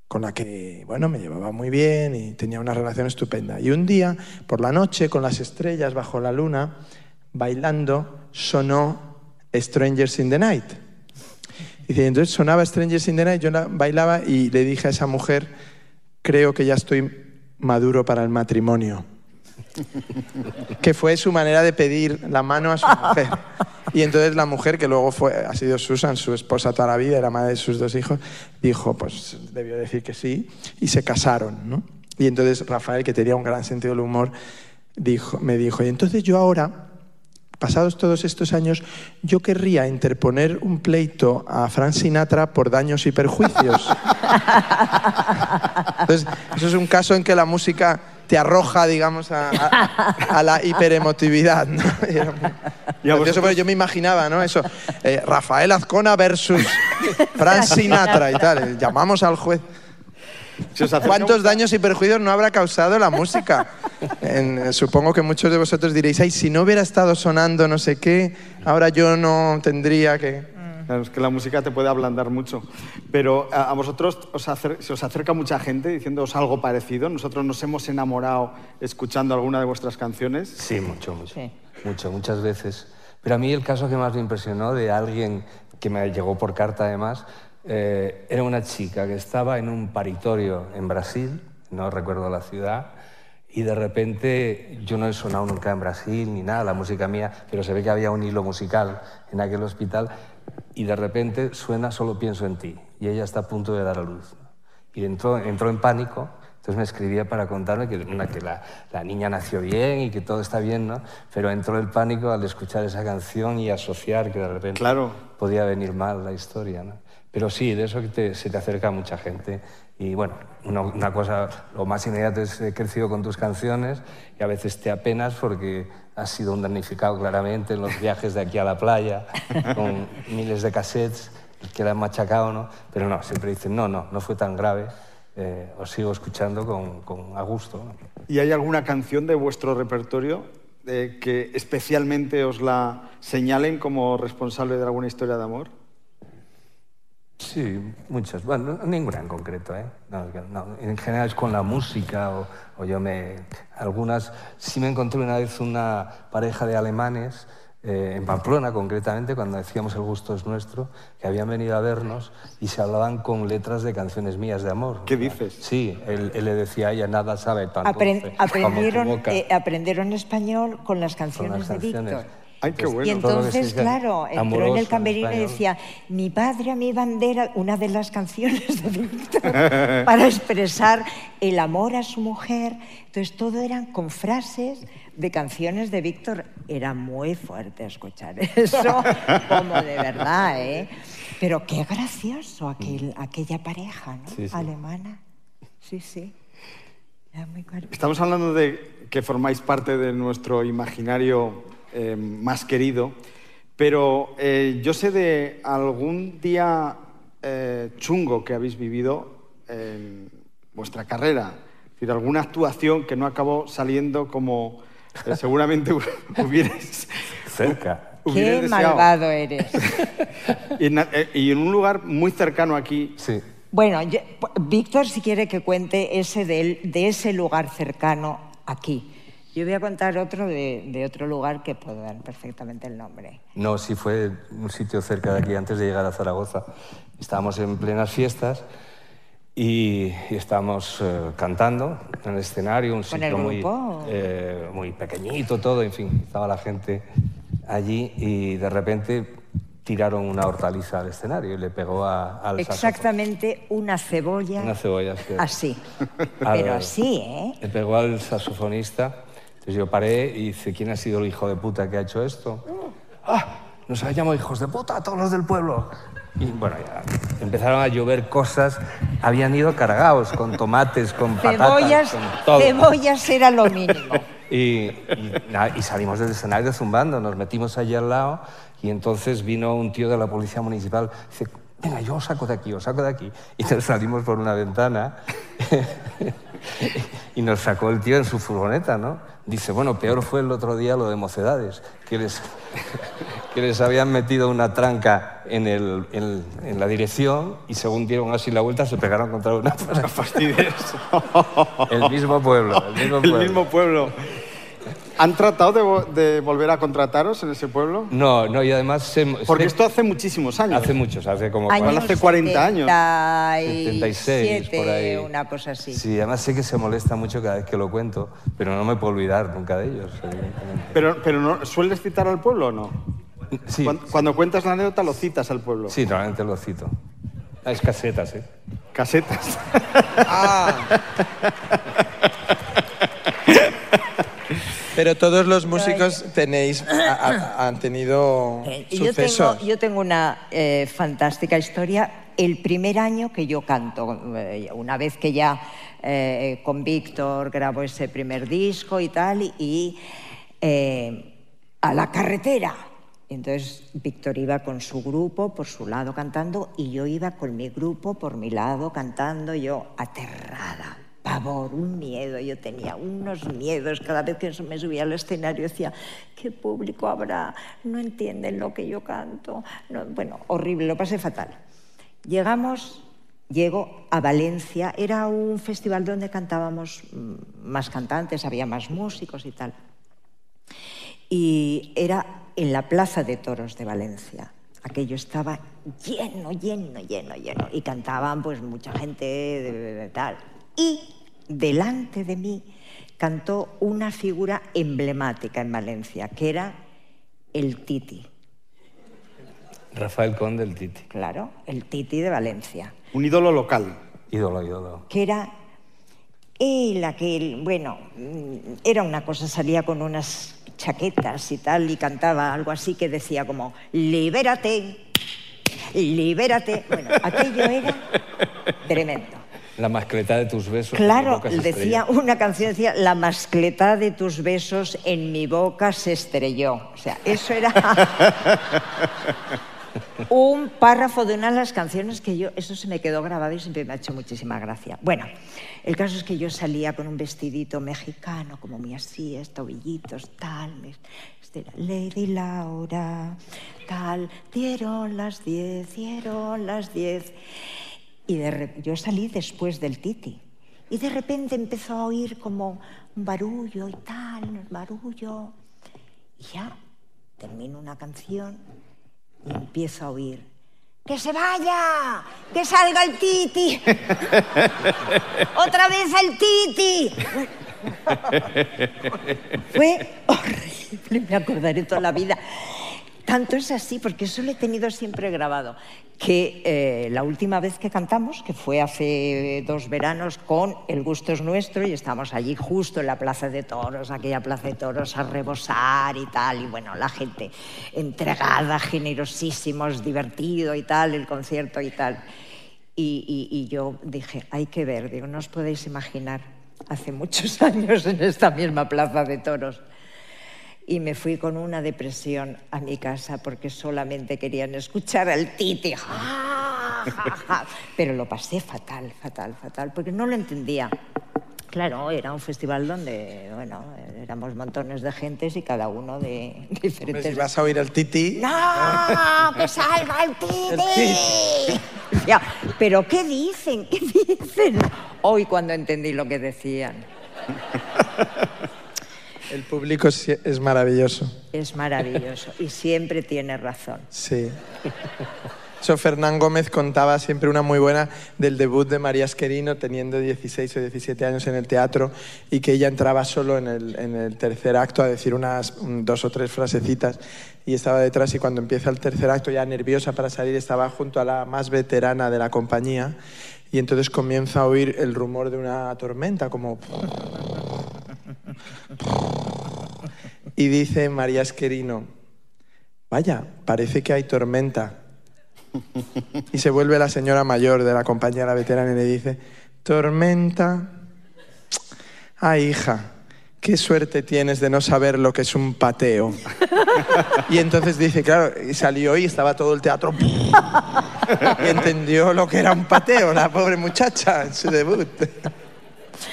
S5: con la que, bueno, me llevaba muy bien y tenía una relación estupenda. Y un día, por la noche, con las estrellas bajo la luna, bailando, sonó Strangers in the Night. Dice, entonces sonaba Strangers in the Night, yo la bailaba y le dije a esa mujer, creo que ya estoy maduro para el matrimonio. [LAUGHS] Que fue su manera de pedir la mano a su mujer. Y entonces la mujer, que luego fue, ha sido Susan, su esposa toda la vida, era madre de sus dos hijos, dijo, pues debió decir que sí, y se casaron, ¿no? Y entonces Rafael, que tenía un gran sentido del humor, dijo, me dijo, y entonces yo ahora, pasados todos estos años, yo querría interponer un pleito a Frank Sinatra por daños y perjuicios. [LAUGHS] Entonces, eso es un caso en que la música te arroja, digamos, a, a- a la hiperemotividad. ¿no? Y era muy
S2: Y a
S5: gracioso,
S2: vosotros-
S5: pero yo me imaginaba, ¿no? Eso, eh, Rafael Azcona versus Frank Sinatra y tal. Llamamos al juez.
S2: Se os
S5: ¿Cuántos daños y perjuicios no habrá causado la música? En- eh, supongo que muchos de vosotros diréis, ay, si no hubiera estado sonando no sé qué, ahora yo no tendría que...
S2: Claro, es que la música te puede ablandar mucho. Pero a, a vosotros os acer- se os acerca mucha gente diciéndoos algo parecido. Nosotros nos hemos enamorado escuchando alguna de vuestras canciones.
S3: Sí, mucho, mucho.
S4: Sí.
S3: Mucho, muchas veces. Pero a mí el caso que más me impresionó de alguien que me llegó por carta además, eh, era una chica que estaba en un paritorio en Brasil, no recuerdo la ciudad, y de repente yo no he sonado nunca en Brasil ni nada, la música mía, pero se ve que había un hilo musical en aquel hospital y de repente suena Solo pienso en ti y ella está a punto de dar a luz. Y entró, entró en pánico, entonces me escribía para contarme que, una, que la, la niña nació bien y que todo está bien, ¿no? Pero entró el pánico al escuchar esa canción y asociar que de repente
S2: Claro.
S3: podía venir mal la historia, ¿no? Pero sí, de eso que te- se te acerca mucha gente. Y bueno, una, una cosa, lo más inmediato es he crecido con tus canciones y a veces te apenas porque has sido un damnificado claramente en los viajes de aquí a la playa, [LAUGHS] con miles de cassettes que la han machacado, ¿no? Pero no, siempre dicen, no, no, no fue tan grave, eh, os sigo escuchando con, con a gusto. ¿no?
S2: ¿Y hay alguna canción de vuestro repertorio eh, que especialmente os la señalen como responsable de alguna historia de amor?
S3: Sí, muchas. Bueno, no- ninguna en concreto, ¿eh? No, no. En general es con la música o, o yo me... Algunas... Sí me encontré una vez una pareja de alemanes eh, en Pamplona, concretamente, cuando decíamos El gusto es nuestro, que habían venido a vernos y se hablaban con letras de canciones mías de amor.
S2: ¿Qué dices?
S3: Sí, él, él le decía a ella, nada sabe dulce tu
S4: aprendieron,
S3: boca".
S4: eh, aprendieron español con las
S3: Con
S4: canciones
S3: las
S4: de
S3: canciones.
S4: Víctor.
S2: Ay, qué bueno.
S4: Y entonces, claro, entró en el camerino y decía, mi padre a mi bandera, una de las canciones de Víctor, [LAUGHS] para expresar el amor a su mujer. Entonces, todo eran con frases de canciones de Víctor. Era muy fuerte escuchar [LAUGHS] eso, como de verdad, ¿eh? Pero qué gracioso aquel, aquella pareja, ¿no?
S3: Sí, sí.
S4: Alemana. Sí, sí. Era muy cari-
S2: Estamos hablando de que formáis parte de nuestro imaginario eh, más querido, pero eh, yo sé de algún día eh, chungo que habéis vivido en vuestra carrera, es decir, alguna actuación que no acabó saliendo como eh, seguramente [LAUGHS] hubierais,
S3: Cerca.
S4: Qué
S2: deseado.
S4: malvado eres. [LAUGHS]
S2: Y en, eh, y en un lugar muy cercano aquí,
S3: Sí.
S4: Bueno, yo- Víctor si quiere que cuente ese de, él- de ese lugar cercano aquí. Yo voy a contar otro de, de otro lugar que puedo dar perfectamente el nombre.
S3: No, sí fue un sitio cerca de aquí antes de llegar a Zaragoza. Estábamos en plenas fiestas y, y estábamos eh, cantando en el escenario, un
S4: ¿Con
S3: sitio muy, eh, muy pequeñito, todo, en fin, estaba la gente allí y de repente tiraron una hortaliza al escenario y le pegó a, al saxofón.
S4: Exactamente una cebolla.
S3: Una cebolla, sí.
S4: Así. [LAUGHS]
S3: Al-
S4: Pero así, ¿eh?
S3: Le pegó al saxofonista. Entonces yo paré y dice, ¿quién ha sido el hijo de puta que ha hecho esto? ¡Ah! Nos ha llamado hijos de puta a todos los del pueblo. Y bueno, ya empezaron a llover cosas. Habían ido cargados con tomates, con [LAUGHS] patatas,
S4: Cebollas,
S3: con todo.
S4: cebollas era lo mínimo. [LAUGHS]
S3: Y, y salimos del escenario zumbando, nos metimos allí al lado y entonces vino un tío de la policía municipal, dice, venga, yo os saco de aquí, os saco de aquí. Y nos salimos por una ventana [LAUGHS] y nos sacó el tío en su furgoneta, ¿no? Dice, bueno, peor fue el otro día lo de mocedades, que les, [LAUGHS] que les habían metido una tranca en, el, en, en la dirección y según dieron así la vuelta se pegaron contra una [LAUGHS] pared.
S2: Fastidies.
S3: El mismo pueblo, el mismo
S2: El
S3: pueblo.
S2: mismo pueblo. ¿Han tratado de, vo- de volver a contrataros en ese pueblo?
S3: No, no, y además... se-
S2: Porque
S3: se-
S2: esto hace muchísimos años.
S3: Hace muchos, hace como
S2: Igual hace 40 años.
S3: 76, por ahí.
S4: Una cosa así.
S3: Sí, además sé que se molesta mucho cada vez que lo cuento, pero no me puedo olvidar nunca de ellos, evidentemente.
S2: Pero, pero no, ¿sueles citar al pueblo o no?
S3: Sí,
S2: Cuando, cuando cuentas la anécdota lo citas al pueblo.
S3: sí, normalmente lo cito. Ah, Es casetas, ¿eh?
S2: Casetas. [LAUGHS]
S5: Pero todos los músicos tenéis, a- a- [CLEARS THROAT] han tenido
S4: Eh, yo,
S5: sucesos.
S4: tengo, yo tengo una eh, fantástica historia. El primer año que yo canto, eh, una vez que ya eh, con Víctor grabo ese primer disco y tal, y eh, a la carretera. Entonces Víctor iba con su grupo por su lado cantando y yo iba con mi grupo por mi lado cantando, yo aterrada, pavor, un miedo. Yo tenía unos miedos cada vez que me subía al escenario. Decía, ¿qué público habrá? No entienden lo que yo canto. No, bueno, horrible, lo pasé fatal. Llegamos, llego a Valencia. Era un festival donde cantábamos mm, más cantantes, había más músicos y tal. Y era en la Plaza de Toros de Valencia. Aquello estaba lleno, lleno, lleno, lleno. Y cantaban pues mucha gente de, de- de tal. Y delante de mí cantó una figura emblemática en Valencia, que era el Titi.
S3: Rafael Conde, el Titi.
S4: Claro, el Titi de Valencia.
S2: Un ídolo local.
S3: Ídolo, ídolo.
S4: que era él, aquel, bueno, mm, era una cosa, salía con unas chaquetas y tal, y cantaba algo así que decía como, libérate, libérate. Bueno, aquello era [LAUGHS] tremendo.
S3: La mascleta de tus besos. en mi
S4: Claro,
S3: boca se
S4: decía
S3: estrelló.
S4: una canción, decía, la mascleta de tus besos en mi boca se estrelló. O sea, eso era [LAUGHS] un párrafo de una de las canciones que yo, eso se me quedó grabado y siempre me ha hecho muchísima gracia. Bueno, el caso es que yo salía con un vestidito mexicano, como muy así, tobillitos, tal, me- este era Lady Laura, tal, dieron las diez, dieron las diez. Y de yo salí después del Titi. Y de repente empezó a oír como un barullo y tal, un barullo. Y ya termino una canción y empiezo a oír. ¡Que se vaya! ¡Que salga el Titi! [LAUGHS] ¡Otra vez el Titi! Fue horrible, me acordaré toda la vida. Tanto es así, porque eso lo he tenido siempre grabado, que eh, la última vez que cantamos, que fue hace dos veranos con El gusto es nuestro, y estábamos allí justo en la Plaza de Toros, aquella Plaza de Toros a rebosar y tal, y bueno, la gente entregada, generosísimos, divertido y tal, el concierto y tal. Y, y- y yo dije, hay que ver, digo, no os podéis imaginar, hace muchos [LAUGHS] años en esta misma Plaza de Toros. Y me fui con una depresión a mi casa porque solamente querían escuchar al Titi. Pero lo pasé fatal, fatal, fatal, porque no lo entendía. Claro, era un festival donde, bueno, éramos montones de gentes y cada uno de [LAUGHS]
S5: Hombre,
S4: diferentes...
S5: Si vas a oír al Titi,
S4: ¡No! ¡Que salga el Titi! Ya, ¿Pero qué dicen? ¿Qué dicen? Hoy cuando entendí lo que decían. [LAUGHS]
S5: El público es maravilloso.
S4: Es maravilloso y siempre tiene razón.
S5: Sí. Eso Fernán Gómez contaba siempre una muy buena del debut de María Esquerino teniendo 16 o 17 años en el teatro y que ella entraba solo en el, en el tercer acto a decir unas dos o tres frasecitas y estaba detrás y cuando empieza el tercer acto ya nerviosa para salir estaba junto a la más veterana de la compañía y entonces comienza a oír el rumor de una tormenta como y dice María Esquerino vaya parece que hay tormenta y se vuelve la señora mayor de la compañía, la veterana, y le dice, tormenta. Ay, hija, qué suerte tienes de no saber lo que es un pateo. Y entonces dice, claro, y salió y estaba todo el teatro. Y entendió lo que era un pateo, la pobre muchacha, en su debut.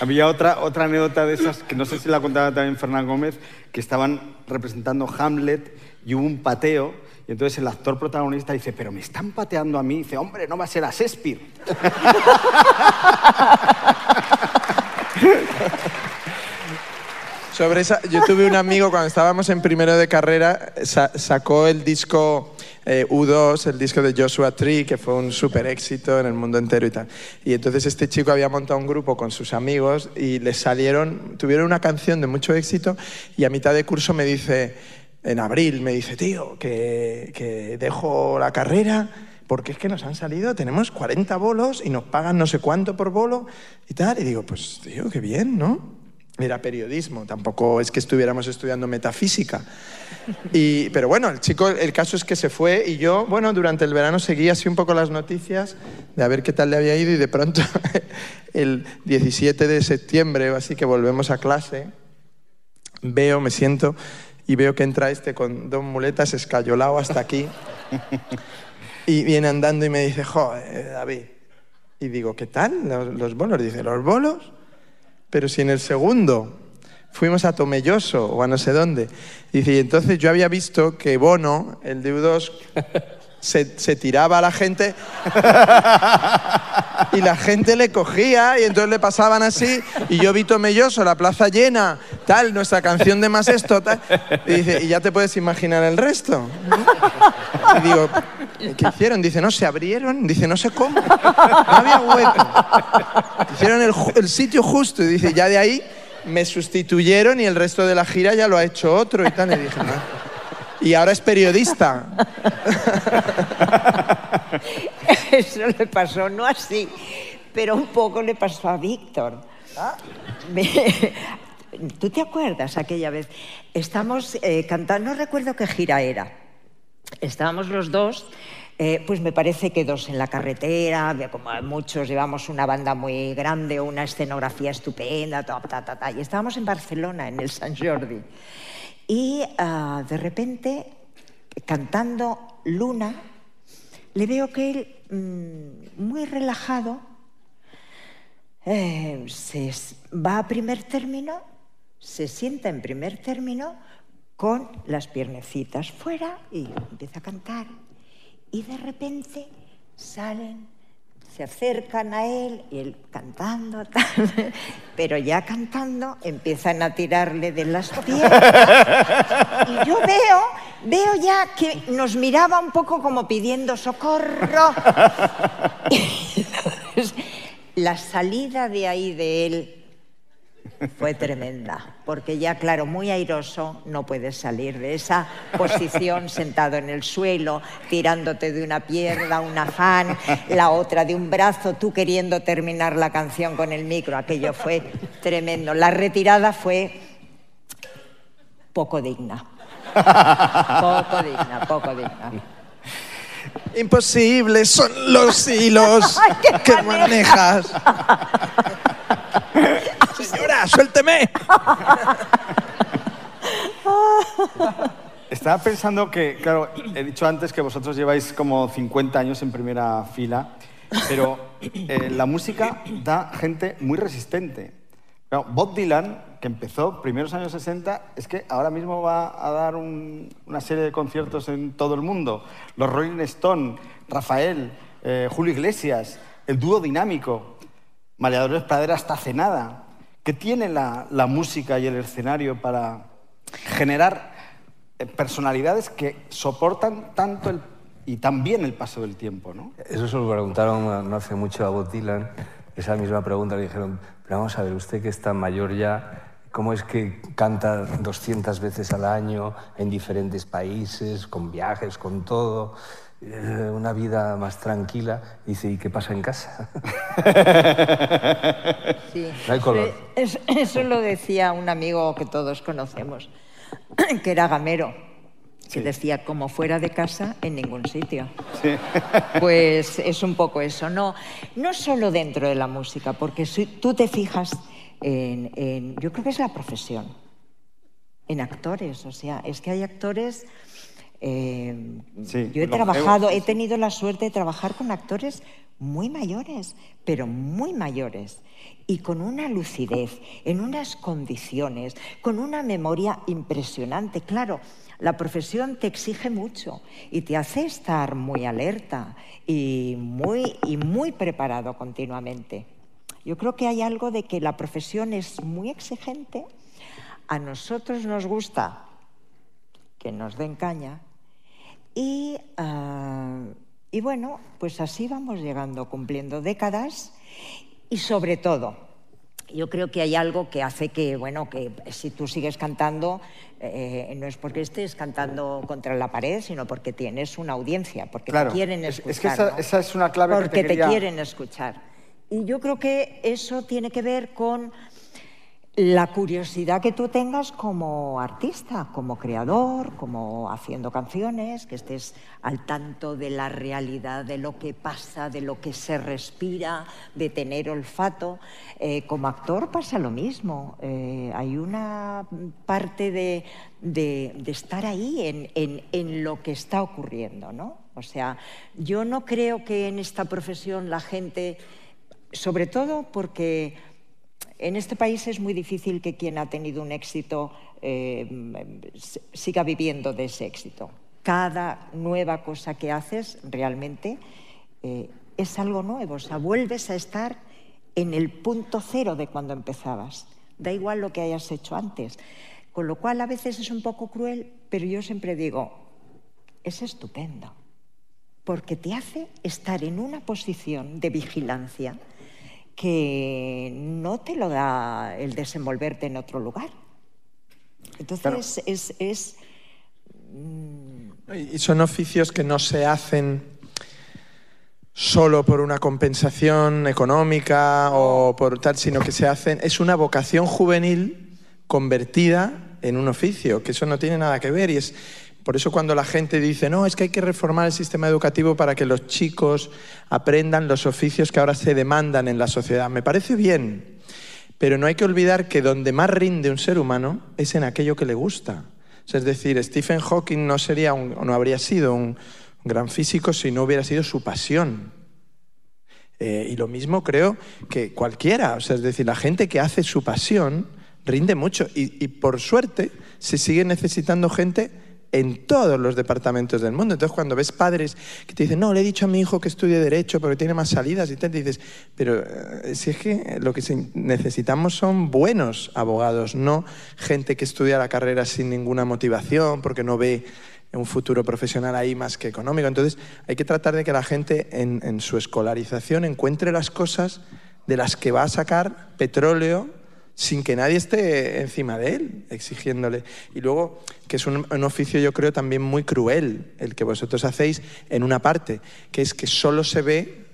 S2: Había otra, otra anécdota de esas, que no sé si la contaba también Fernán Gómez, que estaban representando Hamlet y hubo un pateo, y entonces el actor protagonista dice, pero me están pateando a mí. Dice, hombre, no va a ser a Shakespeare.
S5: Sobre esa, yo tuve un amigo cuando estábamos en primero de carrera, sa- sacó el disco eh, U2, el disco de Joshua Tree, que fue un súper éxito en el mundo entero y tal. Y entonces este chico había montado un grupo con sus amigos y les salieron, tuvieron una canción de mucho éxito y a mitad de curso me dice, en abril, me dice, tío, que, que dejo la carrera porque es que nos han salido, tenemos 40 bolos y nos pagan no sé cuánto por bolo y tal. Y digo, pues tío, qué bien, ¿no? Era periodismo, tampoco es que estuviéramos estudiando metafísica. Y, pero bueno, el chico, el caso es que se fue y yo, bueno, durante el verano seguí así un poco las noticias de a ver qué tal le había ido y de pronto [LAUGHS] el 17 de septiembre así que volvemos a clase, veo, me siento y veo que entra este con dos muletas escayolado hasta aquí [LAUGHS] y viene andando y me dice, joder, David. Y digo, ¿qué tal los, los bolos? Dice, ¿los bolos? Pero si en el segundo fuimos a Tomelloso o a no sé dónde. Dice, y entonces yo había visto que Bono, el de U2, se, tiraba a la gente y la gente le cogía y entonces le pasaban así y yo vi Tomelloso, la plaza llena, tal, nuestra canción de más esto. Y ya te puedes imaginar el resto. Y digo, ¿qué hicieron? Dice, no, se abrieron. Dice, no sé cómo. No había hueco. Hicieron el, el sitio justo. Y dice, ya de ahí me sustituyeron y el resto de la gira ya lo ha hecho otro y tal. Y dije, "Ah". Y ahora es periodista. [LAUGHS]
S4: Eso le pasó, no así, pero un poco le pasó a Víctor. Me- [LAUGHS] ¿Tú te acuerdas aquella vez? Estamos eh, cantando, no recuerdo qué gira era. Estábamos los dos, eh, pues me parece que dos en la carretera, como muchos llevamos una banda muy grande, una escenografía estupenda, ta, ta, ta, ta, y estábamos en Barcelona, en el San Jordi. Y ah, de repente, cantando Luna, le veo que él, mm, muy relajado, eh, se va a primer término, se sienta en primer término con las piernecitas fuera y empieza a cantar. Y de repente salen, se acercan a él y él cantando, [LAUGHS] pero ya cantando empiezan a tirarle de las piernas. Y yo veo, veo ya que nos miraba un poco como pidiendo socorro. [LAUGHS] La salida de ahí de él fue tremenda, porque ya, claro, muy airoso, no puedes salir de esa posición sentado en el suelo, tirándote de una pierna, una fan, la otra de un brazo, tú queriendo terminar la canción con el micro. Aquello fue tremendo. La retirada fue poco digna. Poco digna, poco digna.
S5: Imposibles son los hilos [LAUGHS] que manejas. [LAUGHS] Suélteme.
S2: Estaba pensando que, claro, he dicho antes que vosotros lleváis como 50 años en primera fila, pero eh, la música da gente muy resistente. Claro, Bob Dylan, que empezó primeros años 60, es que ahora mismo va a dar un- una serie de conciertos en todo el mundo. Los Rolling Stone, Rafael, eh, Julio Iglesias, el dúo dinámico, María Dolores Pradera hasta Cenada. Que tiene la, la música y el escenario para generar eh, personalidades que soportan tanto el, y también el paso del tiempo, ¿no?
S3: Eso se lo preguntaron no hace mucho a Bob Dylan. Esa misma pregunta le dijeron, pero vamos a ver, usted que está mayor ya, ¿cómo es que canta 200 veces al año en diferentes países, con viajes, con todo? Eh, [LAUGHS] una vida más tranquila. Dice, ¿y qué pasa en casa? [LAUGHS]
S4: Sí.
S3: No hay color.
S4: Eso, eso lo decía un amigo que todos conocemos, que era gamero, que decía, como fuera de casa, en ningún sitio. [LAUGHS] Pues es un poco eso, no, no solo dentro de la música, porque si tú te fijas en, en- yo creo que es la profesión, en actores, o sea, es que hay actores... eh,
S2: Sí,
S4: yo he trabajado, he tenido la suerte de trabajar con actores muy mayores, pero muy mayores, y con una lucidez, en unas condiciones, con una memoria impresionante. Claro, la profesión te exige mucho y te hace estar muy alerta y muy, y muy preparado continuamente. Yo creo que hay algo de que la profesión es muy exigente. A nosotros nos gusta que nos den caña y, ah, y bueno, pues así vamos llegando, cumpliendo décadas y sobre todo, yo creo que hay algo que hace que, bueno, que si tú sigues cantando, eh, no es porque estés cantando contra la pared, sino porque tienes una audiencia, porque
S2: Claro,
S4: te quieren
S2: es-
S4: escuchar.
S2: es que esa-
S4: ¿no?
S2: esa es una clave que te
S4: Porque te,
S2: quería-
S4: quieren escuchar. Y yo creo que eso tiene que ver con la curiosidad que tú tengas como artista, como creador, como haciendo canciones, que estés al tanto de la realidad, de lo que pasa, de lo que se respira, de tener olfato. Eh, como actor pasa lo mismo. Eh, hay una parte de, estar ahí en- en lo que está ocurriendo, ¿no? O sea, yo no creo que en esta profesión la gente, sobre todo porque en este país es muy difícil que quien ha tenido un éxito eh, siga viviendo de ese éxito. Cada nueva cosa que haces realmente eh, es algo nuevo, o sea, vuelves a estar en el punto cero de cuando empezabas. Da igual lo que hayas hecho antes. Con lo cual a veces es un poco cruel, pero yo siempre digo, es estupendo, porque te hace estar en una posición de vigilancia que no te lo da el desenvolverte en otro lugar. Entonces es, es
S5: Y son oficios que no se hacen solo por una compensación económica o por tal, sino que se hacen, es una vocación juvenil convertida en un oficio, que eso no tiene nada que ver y es por eso cuando la gente dice, no, es que hay que reformar el sistema educativo para que los chicos aprendan los oficios que ahora se demandan en la sociedad. Me parece bien, pero no hay que olvidar que donde más rinde un ser humano es en aquello que le gusta. Es decir, Stephen Hawking no, sería un- no habría sido un gran físico si no hubiera sido su pasión. Eh, y lo mismo creo que cualquiera, o sea, es decir, la gente que hace su pasión rinde mucho y, y por suerte se sigue necesitando gente en todos los departamentos del mundo. Entonces, cuando ves padres que te dicen, no, le he dicho a mi hijo que estudie Derecho porque tiene más salidas y tal, dices, pero eh, si es que lo que necesitamos son buenos abogados, no gente que estudia la carrera sin ninguna motivación porque no ve un futuro profesional ahí más que económico. Entonces, hay que tratar de que la gente en, en su escolarización encuentre las cosas de las que va a sacar petróleo sin que nadie esté encima de él, exigiéndole. Y luego, que es un, oficio yo creo también muy cruel, el que vosotros hacéis en una parte, que es que solo se ve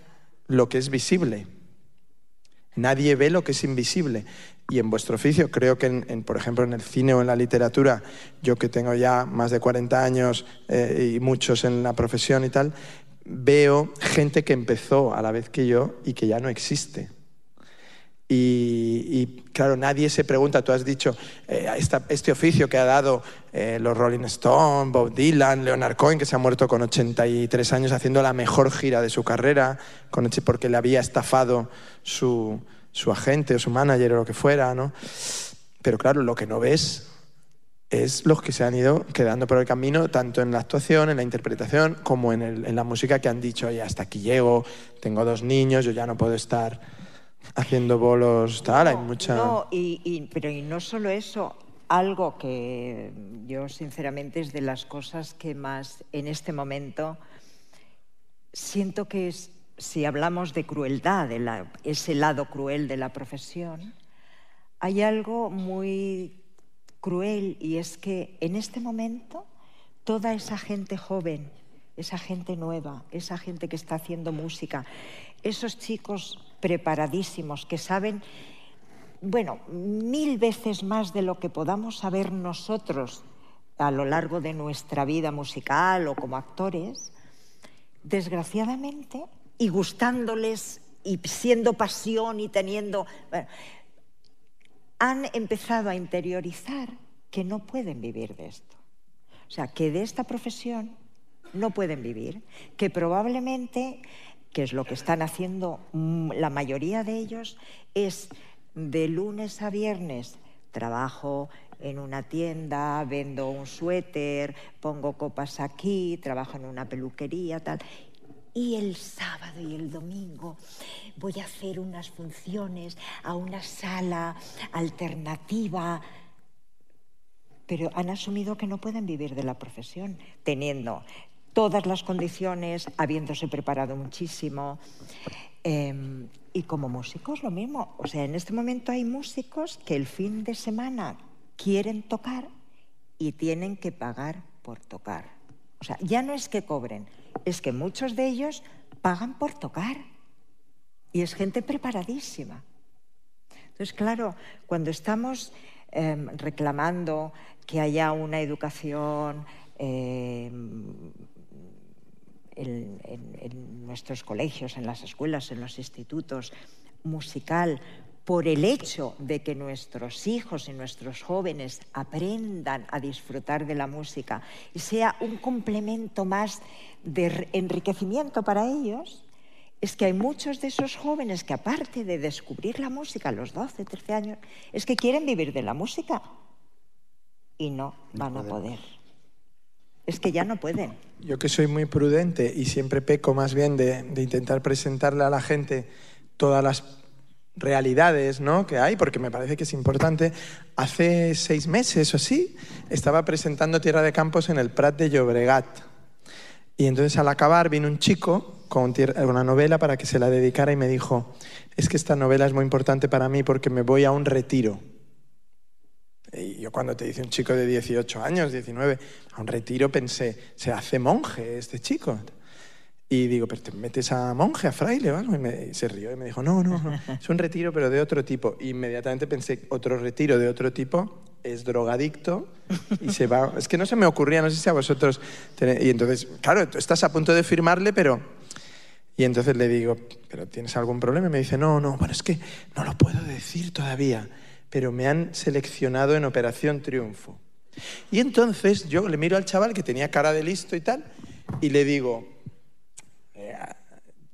S5: lo que es visible. Nadie ve lo que es invisible. Y en vuestro oficio, creo que, en, en, por ejemplo, en el cine o en la literatura, yo que tengo ya más de 40 años eh, y muchos en la profesión y tal, veo gente que empezó a la vez que yo y que ya no existe. Y, y, claro, nadie se pregunta, tú has dicho, eh, esta- este oficio que ha dado eh, los Rolling Stones, Bob Dylan, Leonard Cohen, que se ha muerto con 83 años haciendo la mejor gira de su carrera, con, porque le había estafado su, su agente o su manager o lo que fuera, ¿no? Pero claro, lo que no ves es los que se han ido quedando por el camino, tanto en la actuación, en la interpretación, como en, el- en la música, que han dicho, oye, hasta aquí llego, tengo dos niños, yo ya no puedo estar haciendo bolos, tal, hay mucha...
S4: No, y, y- pero y no solo eso, algo que yo sinceramente es de las cosas que más en este momento siento que es, si hablamos de crueldad, de la- ese lado cruel de la profesión, hay algo muy cruel y es que en este momento toda esa gente joven, esa gente nueva, esa gente que está haciendo música, esos chicos preparadísimos que saben, bueno, mil veces más de lo que podamos saber nosotros a lo largo de nuestra vida musical o como actores, desgraciadamente, y gustándoles y siendo pasión y teniendo... han empezado a interiorizar que no pueden vivir de esto. O sea, que de esta profesión no pueden vivir, que probablemente, que es lo que están haciendo mm, la mayoría de ellos, es de lunes a viernes trabajo en una tienda, vendo un suéter, pongo copas aquí, trabajo en una peluquería, tal. Y el sábado y el domingo voy a hacer unas funciones a una sala alternativa. Pero han asumido que no pueden vivir de la profesión, teniendo todas las condiciones, habiéndose preparado muchísimo. Eh, y como músicos lo mismo. O sea, en este momento hay músicos que el fin de semana quieren tocar y tienen que pagar por tocar. O sea, ya no es que cobren, es que muchos de ellos pagan por tocar. Y es gente preparadísima. Entonces, claro, cuando estamos eh, reclamando que haya una educación eh, en, en- en nuestros colegios, en las escuelas, en los institutos, musical, por el hecho de que nuestros hijos y nuestros jóvenes aprendan a disfrutar de la música y sea un complemento más de enriquecimiento para ellos, es que hay muchos de esos jóvenes que aparte de descubrir la música a los 12, 13 años, es que quieren vivir de la música y no van a poder. Es que ya no pueden.
S5: Yo que soy muy prudente y siempre peco más bien de, de intentar presentarle a la gente todas las realidades ¿no? que hay, porque me parece que es importante. Hace seis meses o así estaba presentando Tierra de Campos en el Prat de Llobregat. Y entonces al acabar vino un chico con una novela para que se la dedicara y me dijo, es que esta novela es muy importante para mí porque me voy a un retiro. Y yo cuando te dice un chico de 18 años, 19, a un retiro pensé, se hace monje este chico. Y digo, pero te metes a monje, a fraile algo. Y, me- y se rió y me dijo, no, no, no, es un retiro pero de otro tipo. Y inmediatamente pensé, otro retiro de otro tipo es drogadicto y se va... Es que no se me ocurría, no sé si a vosotros... tenéis- Y entonces, claro, tú estás a punto de firmarle, pero... Y entonces le digo, ¿pero tienes algún problema? Y me dice, no, no, bueno, es que no lo puedo decir todavía, pero me han seleccionado en Operación Triunfo. Y entonces yo le miro al chaval que tenía cara de listo y tal, y le digo,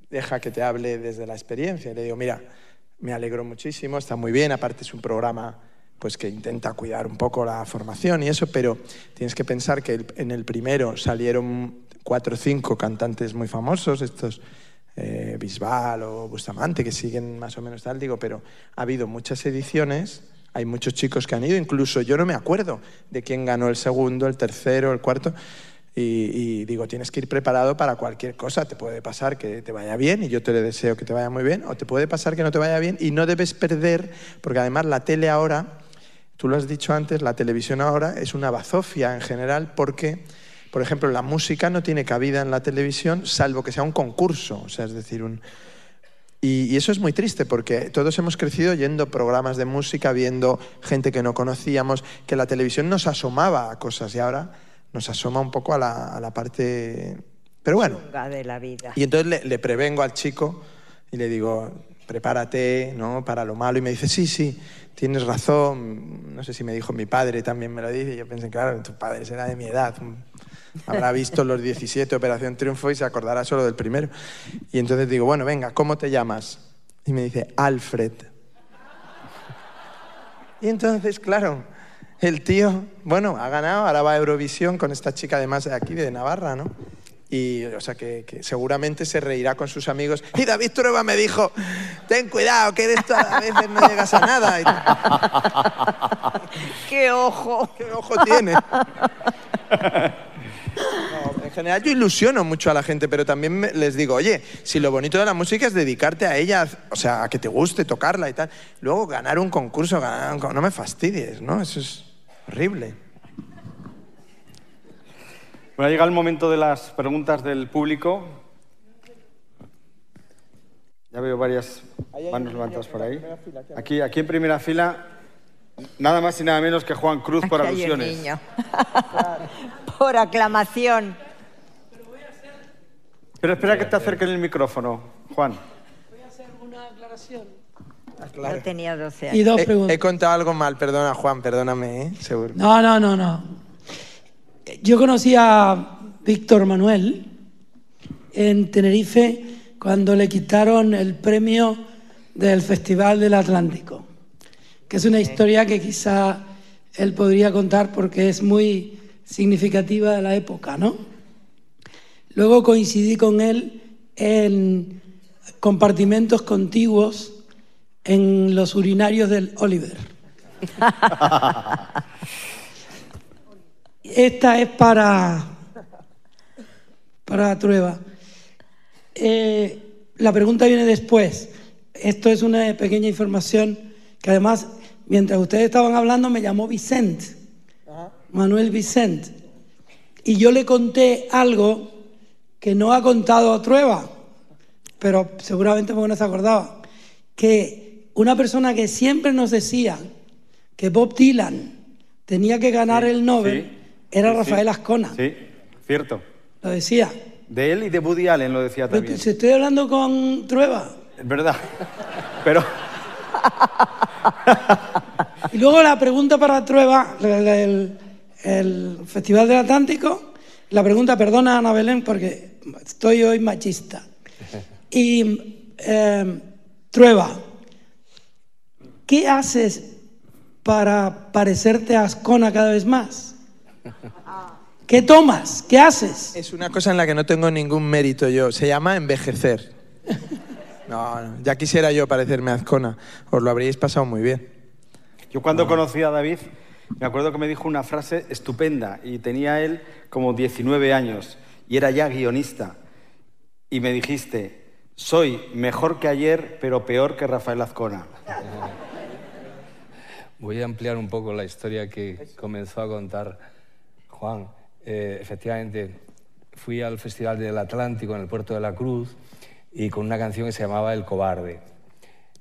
S5: deja que te hable desde la experiencia. Le digo, mira, me alegro muchísimo, está muy bien, aparte es un programa pues que intenta cuidar un poco la formación y eso, pero tienes que pensar que en el primero salieron cuatro o cinco cantantes muy famosos, estos eh, Bisbal o Bustamante, que siguen más o menos tal, digo, pero ha habido muchas ediciones, hay muchos chicos que han ido, incluso yo no me acuerdo de quién ganó el segundo, el tercero, el cuarto, y, y digo, tienes que ir preparado para cualquier cosa. Te puede pasar que te vaya bien y yo te le deseo que te vaya muy bien, o te puede pasar que no te vaya bien y no debes perder, porque además la tele ahora, tú lo has dicho antes, la televisión ahora es una bazofia en general porque, por ejemplo, la música no tiene cabida en la televisión salvo que sea un concurso, o sea, es decir, un... Y, y eso es muy triste porque todos hemos crecido yendo programas de música, viendo gente que no conocíamos, que la televisión nos asomaba a cosas y ahora nos asoma un poco a la, a la parte... Pero bueno,
S4: de la vida.
S5: y entonces le, le prevengo al chico y le digo, prepárate ¿no? para lo malo. Y me dice, sí, sí, tienes razón. No sé si me dijo mi padre, también me lo dice. Y yo pensé, claro, tu padre será de mi edad. Habrá visto los 17 Operación Triunfo y se acordará solo del primero. Y entonces digo, bueno, venga, ¿cómo te llamas? Y me dice, Alfred. Y entonces, claro, el tío, bueno, ha ganado, ahora va a Eurovisión con esta chica además de aquí, de Navarra, ¿no? Y, o sea, que, que seguramente se reirá con sus amigos. Y David Trueba me dijo, ten cuidado, que de esto a veces no llegas a nada.
S4: ¡Qué ojo!
S5: ¿Qué ojo tiene? En general yo ilusiono mucho a la gente, pero también me- les digo, oye, si lo bonito de la música es dedicarte a ella, o sea, a que te guste tocarla y tal, luego ganar un concurso, ganar un no me fastidies, ¿no? Eso es horrible.
S2: Bueno, llega el momento de las preguntas del público. Ya veo varias manos levantadas por ahí. Aquí, aquí en primera fila, nada más y nada menos que Juan Cruz por
S4: Aquí hay un
S2: alusiones.
S4: niño. [LAUGHS] Por aclamación.
S2: Pero espera que te acerquen el micrófono, Juan.
S4: Yo tenía 12
S6: Y
S4: años.
S6: dos
S5: He, he
S6: preguntas.
S5: contado algo mal, perdona Juan, perdóname, ¿eh? Seguro.
S6: No, no, no, no. Yo conocí a Víctor Manuel en Tenerife cuando le quitaron el premio del Festival del Atlántico, que es una historia que quizá él podría contar porque es muy significativa de la época, ¿no? Luego coincidí con él en compartimentos contiguos en los urinarios del Oliver. [LAUGHS] Esta es para, para Trueba. Eh, la pregunta viene después. Esto es una pequeña información que además, mientras ustedes estaban hablando, me llamó Vicent, Manuel Vicent. Y yo le conté algo que no ha contado Trueba, pero seguramente porque no se acordaba, que una persona que siempre nos decía que Bob Dylan tenía que ganar
S2: Sí,
S6: el Nobel
S2: sí,
S6: era
S2: sí.
S6: Rafael Ascona.
S2: Sí, cierto.
S6: Lo decía.
S2: De él y de Woody Allen lo decía
S6: Pero
S2: también.
S6: si estoy hablando con Trueba.
S2: Es verdad. Pero
S6: Y luego la pregunta para Trueba, el, el- el Festival del Atlántico, la pregunta, perdona Ana Belén porque estoy hoy machista. Y eh, Trueba, ¿qué haces para parecerte a Ascona cada vez más? ¿Qué tomas? ¿Qué haces?
S5: Es una cosa en la que no tengo ningún mérito yo. Se llama envejecer. No, no, ya quisiera yo parecerme a Azcona. Os lo habríais pasado muy bien.
S2: yo cuando conocí a David, me acuerdo que me dijo una frase estupenda y tenía él como 19 años y era ya guionista. Y me dijiste, soy mejor que ayer, pero peor que Rafael Azcona.
S3: Voy a ampliar un poco la historia que comenzó a contar Juan. Eh, efectivamente, fui al Festival del Atlántico en el Puerto de la Cruz y con una canción que se llamaba El Cobarde.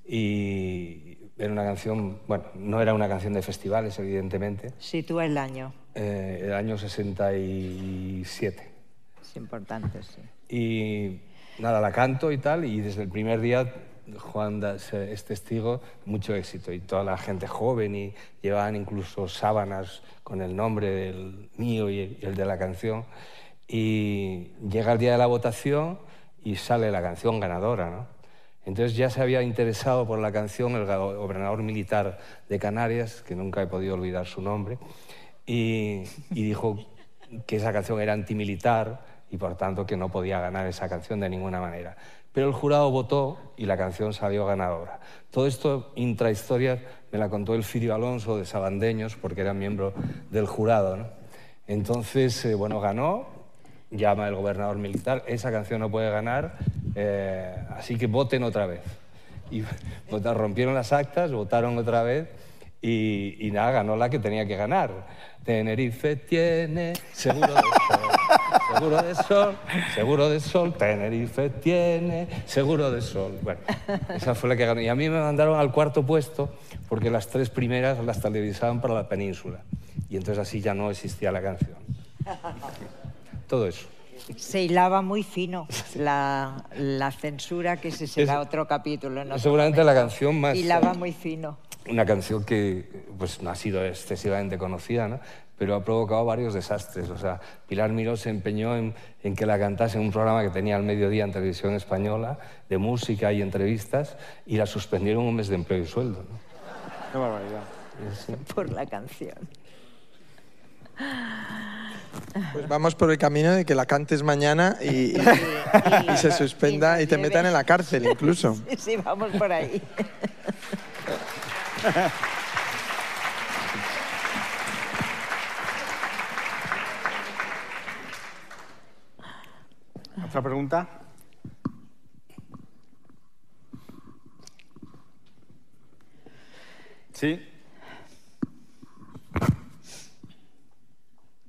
S3: Y era una canción, bueno, no era una canción de festivales, evidentemente,
S4: Sitúa el año.
S3: eh, el año 67.
S4: Es importante, sí.
S3: Y nada, la canto y tal, y desde el primer día Juan es testigo, mucho éxito. Y toda la gente joven, y llevaban incluso sábanas con el nombre del mío y el de la canción. Y llega el día de la votación y sale la canción ganadora, ¿no? Entonces ya se había interesado por la canción el go- gobernador militar de Canarias, que nunca he podido olvidar su nombre, y, y dijo que esa canción era antimilitar y por tanto que no podía ganar esa canción de ninguna manera. Pero el jurado votó y la canción salió ganadora. Todo esto, intrahistoria, me la contó el Firio Alonso de Sabandeños, porque era miembro del jurado. ¿no? Entonces, eh, bueno, ganó, llama el gobernador militar, esa canción no puede ganar, eh, así que voten otra vez. [LAUGHS] Rompieron las actas, votaron otra vez y, nada, ganó la que tenía que ganar. Tenerife tiene seguro de [LAUGHS] seguro de sol, seguro de sol, Tenerife tiene seguro de sol. Bueno, esa fue la que ganó. Y a mí me mandaron al cuarto puesto porque las tres primeras las televisaban para la península. Y entonces así ya no existía la canción. Todo eso.
S4: Se hilaba muy fino la, la censura, que ese será
S3: Es-
S4: otro capítulo.
S3: seguramente
S4: momento.
S3: la canción más-
S4: Hilaba muy fino.
S3: Una canción que pues, no ha sido excesivamente conocida, ¿no? Pero ha provocado varios desastres. O sea, Pilar Miró se empeñó en, en que la cantase en un programa que tenía al mediodía en televisión española, de música y entrevistas, y la suspendieron un mes de empleo y sueldo. ¿no?
S2: Qué barbaridad. [LAUGHS]
S4: por la canción.
S5: Pues vamos por el camino de que la cantes mañana y, y- y se suspenda y, te metan en la cárcel incluso. [LAUGHS]
S4: Sí, sí, vamos por ahí. [LAUGHS]
S2: ¿Otra pregunta? Sí.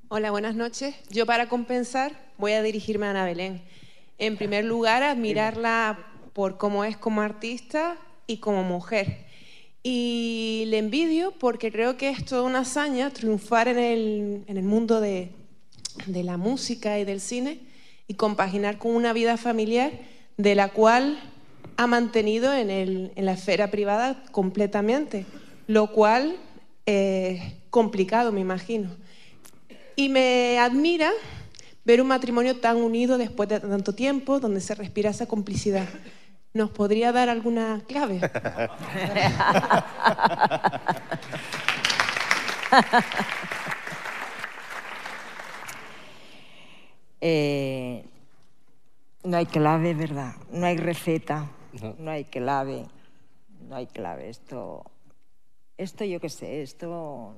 S7: Hola, buenas noches. Yo para compensar voy a dirigirme a Ana Belén. En primer lugar, admirarla por cómo es como artista y como mujer. Y le envidio porque creo que es toda una hazaña triunfar en el, en el mundo de, de la música y del cine y compaginar con una vida familiar de la cual ha mantenido en, la esfera privada completamente, lo cual es complicado, me imagino. Y me admira ver un matrimonio tan unido después de tanto tiempo, donde se respira esa complicidad. ¿Nos podría dar alguna clave? [LAUGHS]
S4: Eh, no hay clave, ¿verdad? No hay receta,
S3: No.
S4: no hay clave, no hay clave. Esto, esto yo qué sé, esto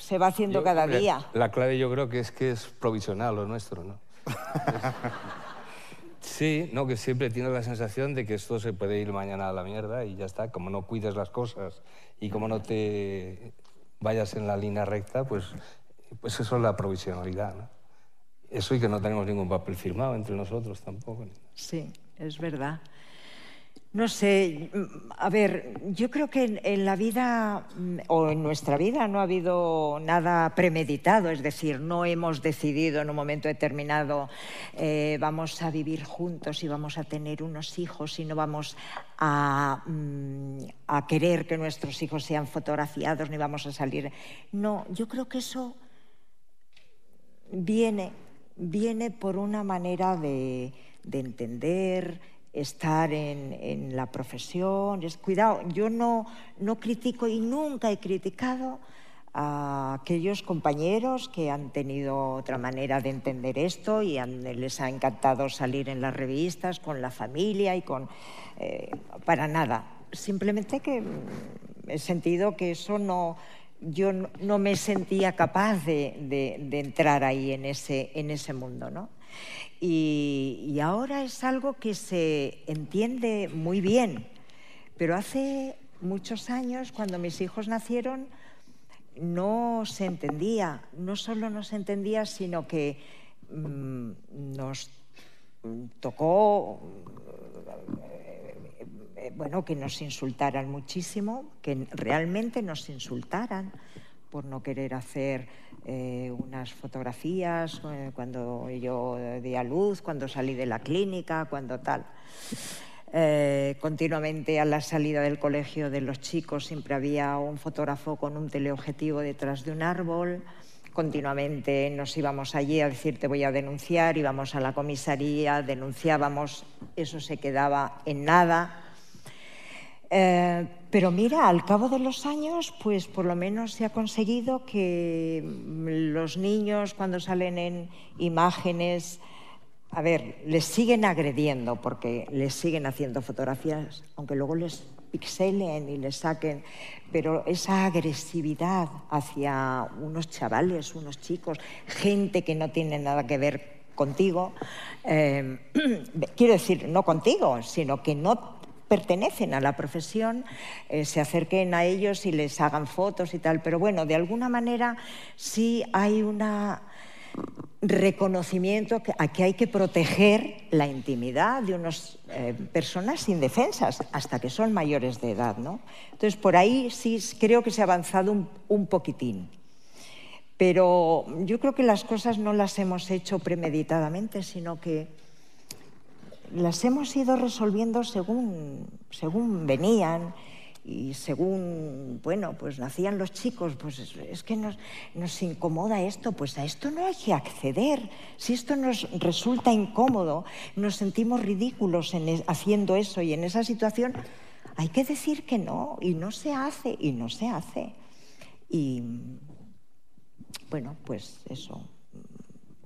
S4: se va haciendo
S3: Yo-
S4: cada día.
S3: La clave yo creo que es que es provisional lo nuestro, ¿no? [LAUGHS] sí, no, que siempre tienes la sensación de que esto se puede ir mañana a la mierda y ya está. Como no cuides las cosas y como no te vayas en la línea recta, pues, pues eso es la provisionalidad, ¿no? Eso y que no tenemos ningún papel firmado entre nosotros tampoco.
S4: Sí, es verdad. No sé, mm, a ver, yo creo que en, la vida mm, o en nuestra vida no ha habido nada premeditado, es decir, no hemos decidido en un momento determinado eh, vamos a vivir juntos y vamos a tener unos hijos y no vamos mm, a querer que nuestros hijos sean fotografiados ni vamos a salir. No, yo creo que eso viene, viene por una manera de, de entender, estar en, en la profesión. Es, cuidado, yo no, no critico y nunca he criticado a aquellos compañeros que han tenido otra manera de entender esto y les ha encantado salir en las revistas con la familia y con... eh, para nada. Simplemente que he sentido que eso no... Yo no, me sentía capaz de, de- entrar ahí en ese, en ese mundo, ¿no? Y, y ahora es algo que se entiende muy bien, pero hace muchos años, cuando mis hijos nacieron, no se entendía, no solo no se entendía, sino que mm, nos tocó bueno, que nos insultaran muchísimo, que realmente nos insultaran por no querer hacer eh, unas fotografías eh, cuando yo di a luz, cuando salí de la clínica, cuando tal. Eh, continuamente a la salida del colegio de los chicos siempre había un fotógrafo con un teleobjetivo detrás de un árbol. Continuamente nos íbamos allí a decir te voy a denunciar, íbamos a la comisaría, denunciábamos, eso se quedaba en nada. Eh, pero mira, al cabo de los años, pues por lo menos se ha conseguido que mm, los niños cuando salen en imágenes, a ver, les siguen agrediendo porque les siguen haciendo fotografías, aunque luego les pixelen y les saquen, pero esa agresividad hacia unos chavales, unos chicos, gente que no tiene nada que ver contigo, eh, [CLEARS THROAT] quiero decir, no contigo, sino que no pertenecen a la profesión, eh, se acerquen a ellos y les hagan fotos y tal. Pero bueno, de alguna manera sí hay un reconocimiento a que hay que proteger la intimidad de unas eh, personas indefensas hasta que son mayores de edad. ¿no? Entonces, por ahí sí creo que se ha avanzado un poquitín. Pero yo creo que las cosas no las hemos hecho premeditadamente, sino que las hemos ido resolviendo según, según venían y según, bueno, pues nacían los chicos, pues es, que nos, incomoda esto, pues a esto no hay que acceder. Si esto nos resulta incómodo, nos sentimos ridículos haciendo eso y en esa situación, hay que decir que no, y no se hace, y no se hace. Y bueno, pues eso.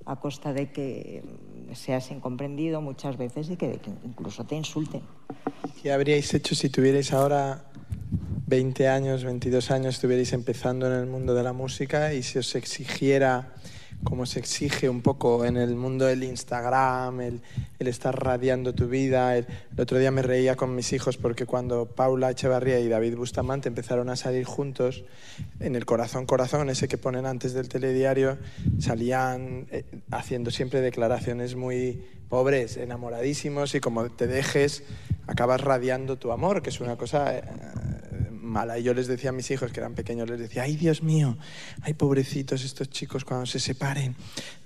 S4: a costa de que seas incomprendido muchas veces y que, incluso te insulten.
S5: ¿Qué habríais hecho si tuvierais ahora 20 años, 22 años, estuvierais empezando en el mundo de la música y se os exigiera como se exige un poco en el mundo del Instagram, el, el estar radiando tu vida. El, otro día me reía con mis hijos porque cuando Paula Echevarría y David Bustamante empezaron a salir juntos, en el Corazón Corazón, ese que ponen antes del telediario, salían eh, haciendo siempre declaraciones muy pobres, enamoradísimos y como te dejes, acabas radiando tu amor, que es una cosa... Eh, mala. Y yo les decía a mis hijos que eran pequeños, les decía, ay Dios mío, ay pobrecitos estos chicos cuando se separen,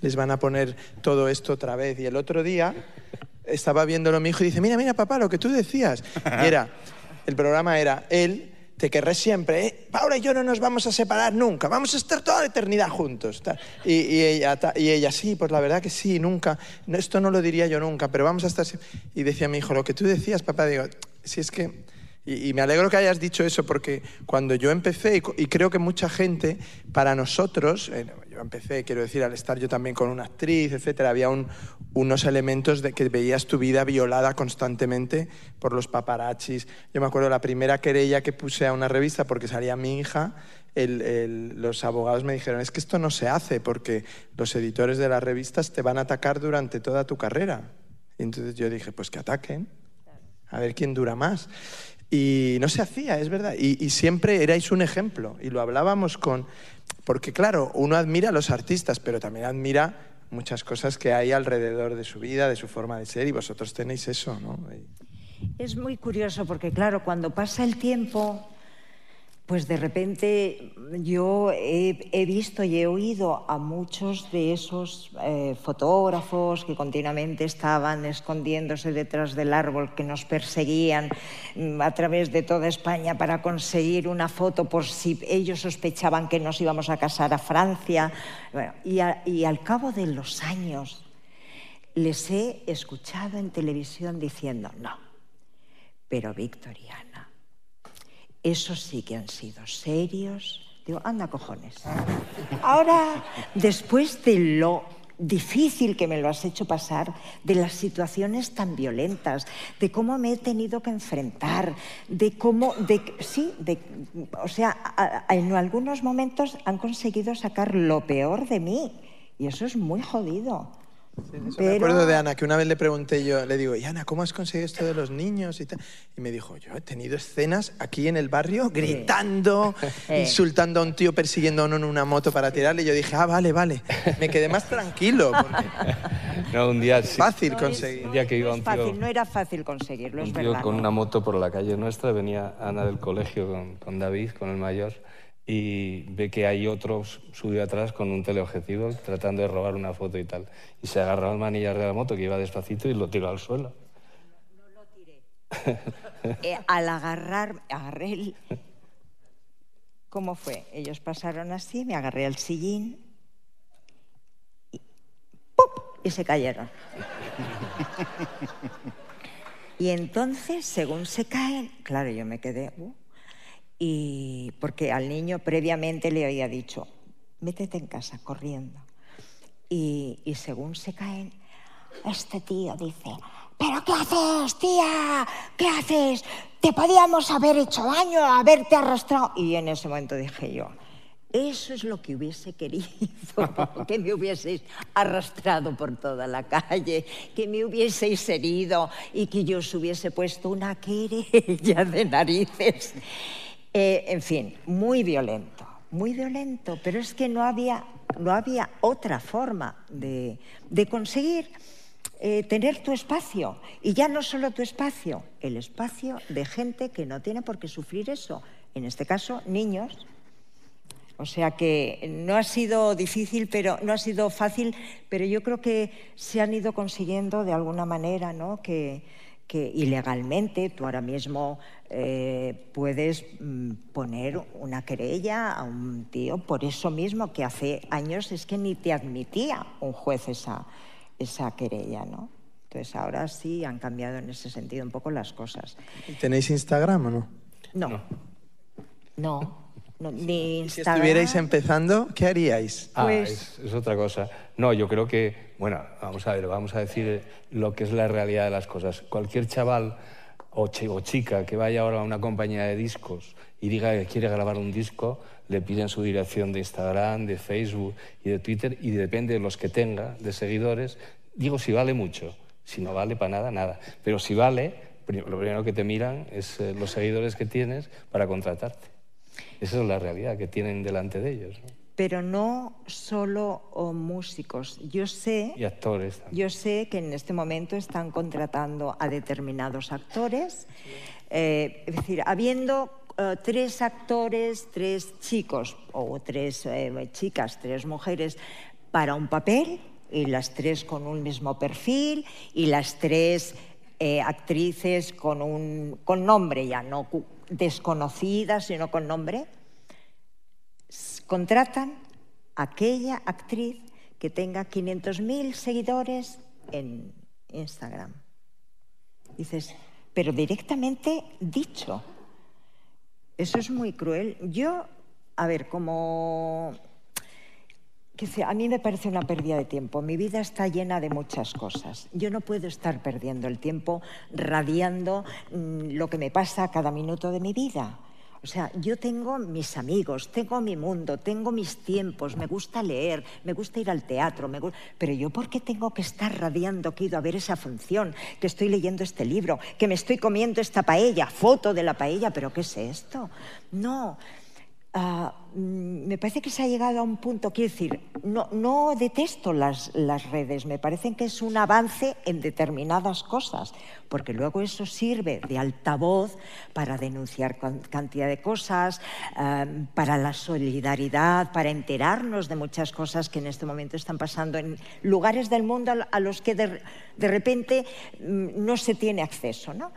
S5: les van a poner todo esto otra vez. Y el otro día estaba viéndolo mi hijo y dice, mira, mira papá, lo que tú decías. Y era, el programa era, él te querré siempre, ¿eh? Paula y yo no nos vamos a separar nunca, vamos a estar toda la eternidad juntos. Y, y, ella, y ella, sí, pues la verdad que sí, nunca, esto no lo diría yo nunca, pero vamos a estar... Y decía mi hijo, lo que tú decías, papá, digo, si es que y, me alegro que hayas dicho eso porque cuando yo empecé, y, creo que mucha gente, para nosotros, eh, yo empecé, quiero decir, al estar yo también con una actriz, etcétera, había un, unos elementos de que veías tu vida violada constantemente por los paparazzis. Yo me acuerdo la primera querella que puse a una revista porque salía mi hija, los abogados me dijeron, es que esto no se hace porque los editores de las revistas te van a atacar durante toda tu carrera. Y entonces yo dije, pues que ataquen, a ver quién dura más. Y no se hacía, es verdad. Y, siempre erais un ejemplo. Y lo hablábamos con... Porque claro, uno admira a los artistas, pero también admira muchas cosas que hay alrededor de su vida, de su forma de ser, y vosotros tenéis eso, ¿no?
S4: Es muy curioso porque, claro, cuando pasa el tiempo, pues de repente yo he, visto y he oído a muchos de esos eh, fotógrafos que continuamente estaban escondiéndose detrás del árbol que nos perseguían mm, a través de toda España para conseguir una foto por si ellos sospechaban que nos íbamos a casar a Francia. Y, y al cabo de los años les he escuchado en televisión diciendo, no, pero Victoriana esos sí que han sido serios. Digo, anda cojones. Ahora, después de lo difícil que me lo has hecho pasar, de las situaciones tan violentas, de cómo me he tenido que enfrentar, de cómo, de, sí, de, o sea, en algunos momentos han conseguido sacar lo peor de mí y eso es muy jodido.
S5: Sí, Pero... Me acuerdo de Ana, que una vez le pregunté yo, le digo, y Ana, ¿cómo has conseguido esto de los niños? Y, tal? y me dijo, yo he tenido escenas aquí en el barrio gritando, [LAUGHS] sí. insultando a un tío, persiguiendo a uno en una moto para tirarle. Y yo dije, ah, vale, vale. Me quedé más tranquilo. [LAUGHS]
S3: No, un día sí.
S5: Fácil no conseguir.
S4: Es,
S3: un día que iba un tío,
S4: fácil, no era fácil conseguirlo,
S3: un
S4: es
S3: tío
S4: verdad.
S3: con
S4: ¿no?
S3: una moto por la calle nuestra, venía Ana del colegio con, con David, con el mayor y ve que hay otro subido atrás con un teleobjetivo tratando de robar una foto y tal. Y se agarró al manillar de la moto que iba despacito y lo tiró al suelo.
S4: No, lo tiré. eh, al agarrar, agarré el... ¿Cómo fue? Ellos pasaron así, me agarré al sillín y y se cayeron. y entonces, según se caen, claro, yo me quedé... Uh, y porque al niño previamente le había dicho, métete en casa corriendo. Y, y, según se caen, este tío dice, ¿pero qué haces, tía? ¿Qué haces? Te podíamos haber hecho daño, haberte arrastrado. Y en ese momento dije yo, eso es lo que hubiese querido, [LAUGHS] que me hubieseis arrastrado por toda la calle, que me hubieseis herido y que yo os hubiese puesto una querella de narices. Eh, en fin, muy violento, muy violento, pero es que no había, no había otra forma de, de conseguir eh, tener tu espacio. Y ya no solo tu espacio, el espacio de gente que no tiene por qué sufrir eso. En este caso, niños. O sea que no ha sido difícil, pero no ha sido fácil, pero yo creo que se han ido consiguiendo de alguna manera, ¿no? Que, que ilegalmente tú ahora mismo eh, puedes mm, poner una querella a un tío por eso mismo que hace años es que ni te admitía un juez esa, esa querella, ¿no? Entonces ahora sí han cambiado en ese sentido un poco las cosas.
S5: ¿Tenéis Instagram o no?
S4: No. No. no, ni
S5: Si
S4: Instagram.
S5: estuvierais empezando, ¿qué haríais?
S3: Ah,
S4: Pues-
S3: es, es otra cosa. No, yo creo que, bueno, vamos a ver, vamos a decir lo que es la realidad de las cosas. Cualquier chaval o, chi- o chica que vaya ahora a una compañía de discos y diga que quiere grabar un disco, le piden su dirección de Instagram, de Facebook y de Twitter y depende de los que tenga, de seguidores. Digo, si vale mucho. Si no vale para nada, nada. Pero si vale, lo primero que te miran es eh, los seguidores que tienes para contratarte. Esa es la realidad que tienen delante de ellos.
S4: Pero no solo oh, músicos. Yo sé,
S3: Y actores también.
S4: yo sé que en este momento están contratando a determinados actores. Eh, es decir, habiendo eh, tres actores, tres chicos o tres eh, chicas, tres mujeres para un papel y las tres con un mismo perfil y las tres actrices con un con nombre ya no desconocidas sino con nombre contratan a aquella actriz que tenga 500.000 seguidores en Instagram. Dices, pero directamente dicho. Eso es muy cruel. Yo, a ver, como... que a mí me parece una pérdida de tiempo. Mi vida está llena de muchas cosas. Yo no puedo estar perdiendo el tiempo radiando mm, lo que me pasa cada minuto de mi vida. O sea, yo tengo mis amigos, tengo mi mundo, tengo mis tiempos, me gusta leer, me gusta ir al teatro, me gu- pero yo ¿por qué tengo que estar radiando que he ido a ver esa función, que estoy leyendo este libro, que me estoy comiendo esta paella, foto de la paella, pero ¿qué es esto? No. Ah, mm, me parece que se ha llegado a un punto, quiero decir, no, no detesto las, las redes, me parecen que es un avance en determinadas cosas, porque luego eso sirve de altavoz para denunciar can- cantidad de cosas, ah, para la solidaridad, para enterarnos de muchas cosas que en este momento están pasando en lugares del mundo a- los que de, de repente mm, no se tiene acceso. ¿no?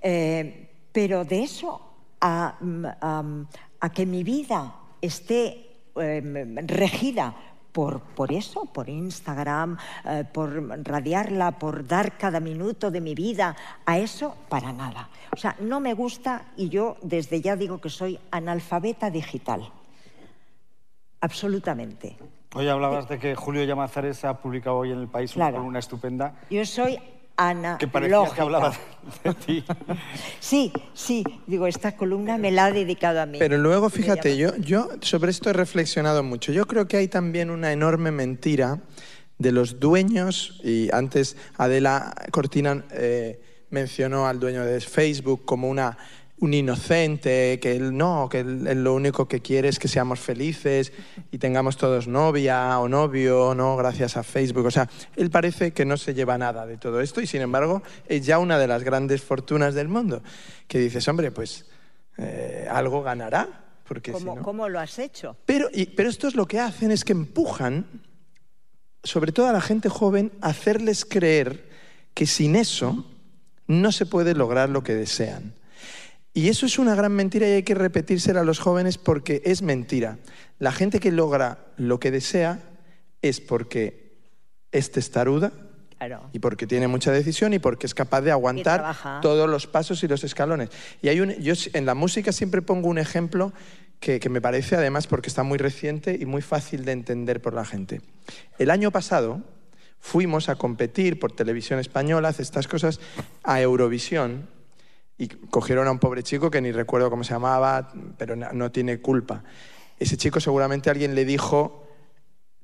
S4: Eh, pero de eso a, mm, a que mi vida esté em, regida por, por eso, por Instagram, eh, por radiarla, por dar cada minuto de mi vida a eso, para nada. O sea, no me gusta y yo desde ya digo que soy analfabeta digital. Absolutamente.
S2: Hoy hablabas de que Julio Llamazares ha publicado hoy en El País una
S4: Claro.
S2: columna estupenda
S4: Yo soy analógica.
S2: que parecía que hablaba de ti.
S4: Sí, sí, digo, esta columna me la ha dedicado a mí.
S5: Pero luego, fíjate, yo sobre esto he reflexionado mucho. Yo creo que hay también una enorme mentira de los dueños, y antes Adela Cortina eh, mencionó al dueño de Facebook como una, un inocente, que él no, que él, él lo único que quiere es que seamos felices y tengamos todos novia o novio, ¿no? Gracias a Facebook. O sea, él parece que no se lleva nada de todo esto y sin embargo es ya una de las grandes fortunas del mundo. Que dices, hombre, pues eh, algo ganará. Porque si
S4: ¿Cómo,
S5: no-
S4: cómo lo has hecho?
S5: pero, y- pero estos lo que hacen es que empujan, sobre todo a la gente joven, a hacerles creer que sin eso no se puede lograr lo que desean. Y eso es una gran mentira y hay que repetírsela a los jóvenes porque es mentira. La gente que logra lo que desea es porque es testaruda
S4: Claro.
S5: y porque tiene mucha decisión y porque es capaz de aguantar todos los pasos y los escalones. Y hay un, yo en la música siempre pongo un ejemplo que, que me parece además porque está muy reciente y muy fácil de entender por la gente. El año pasado fuimos a competir por televisión española, hace estas cosas, a Eurovisión y cogieron a un pobre chico que ni recuerdo cómo se llamaba, pero no, tiene culpa. Ese chico seguramente alguien le dijo,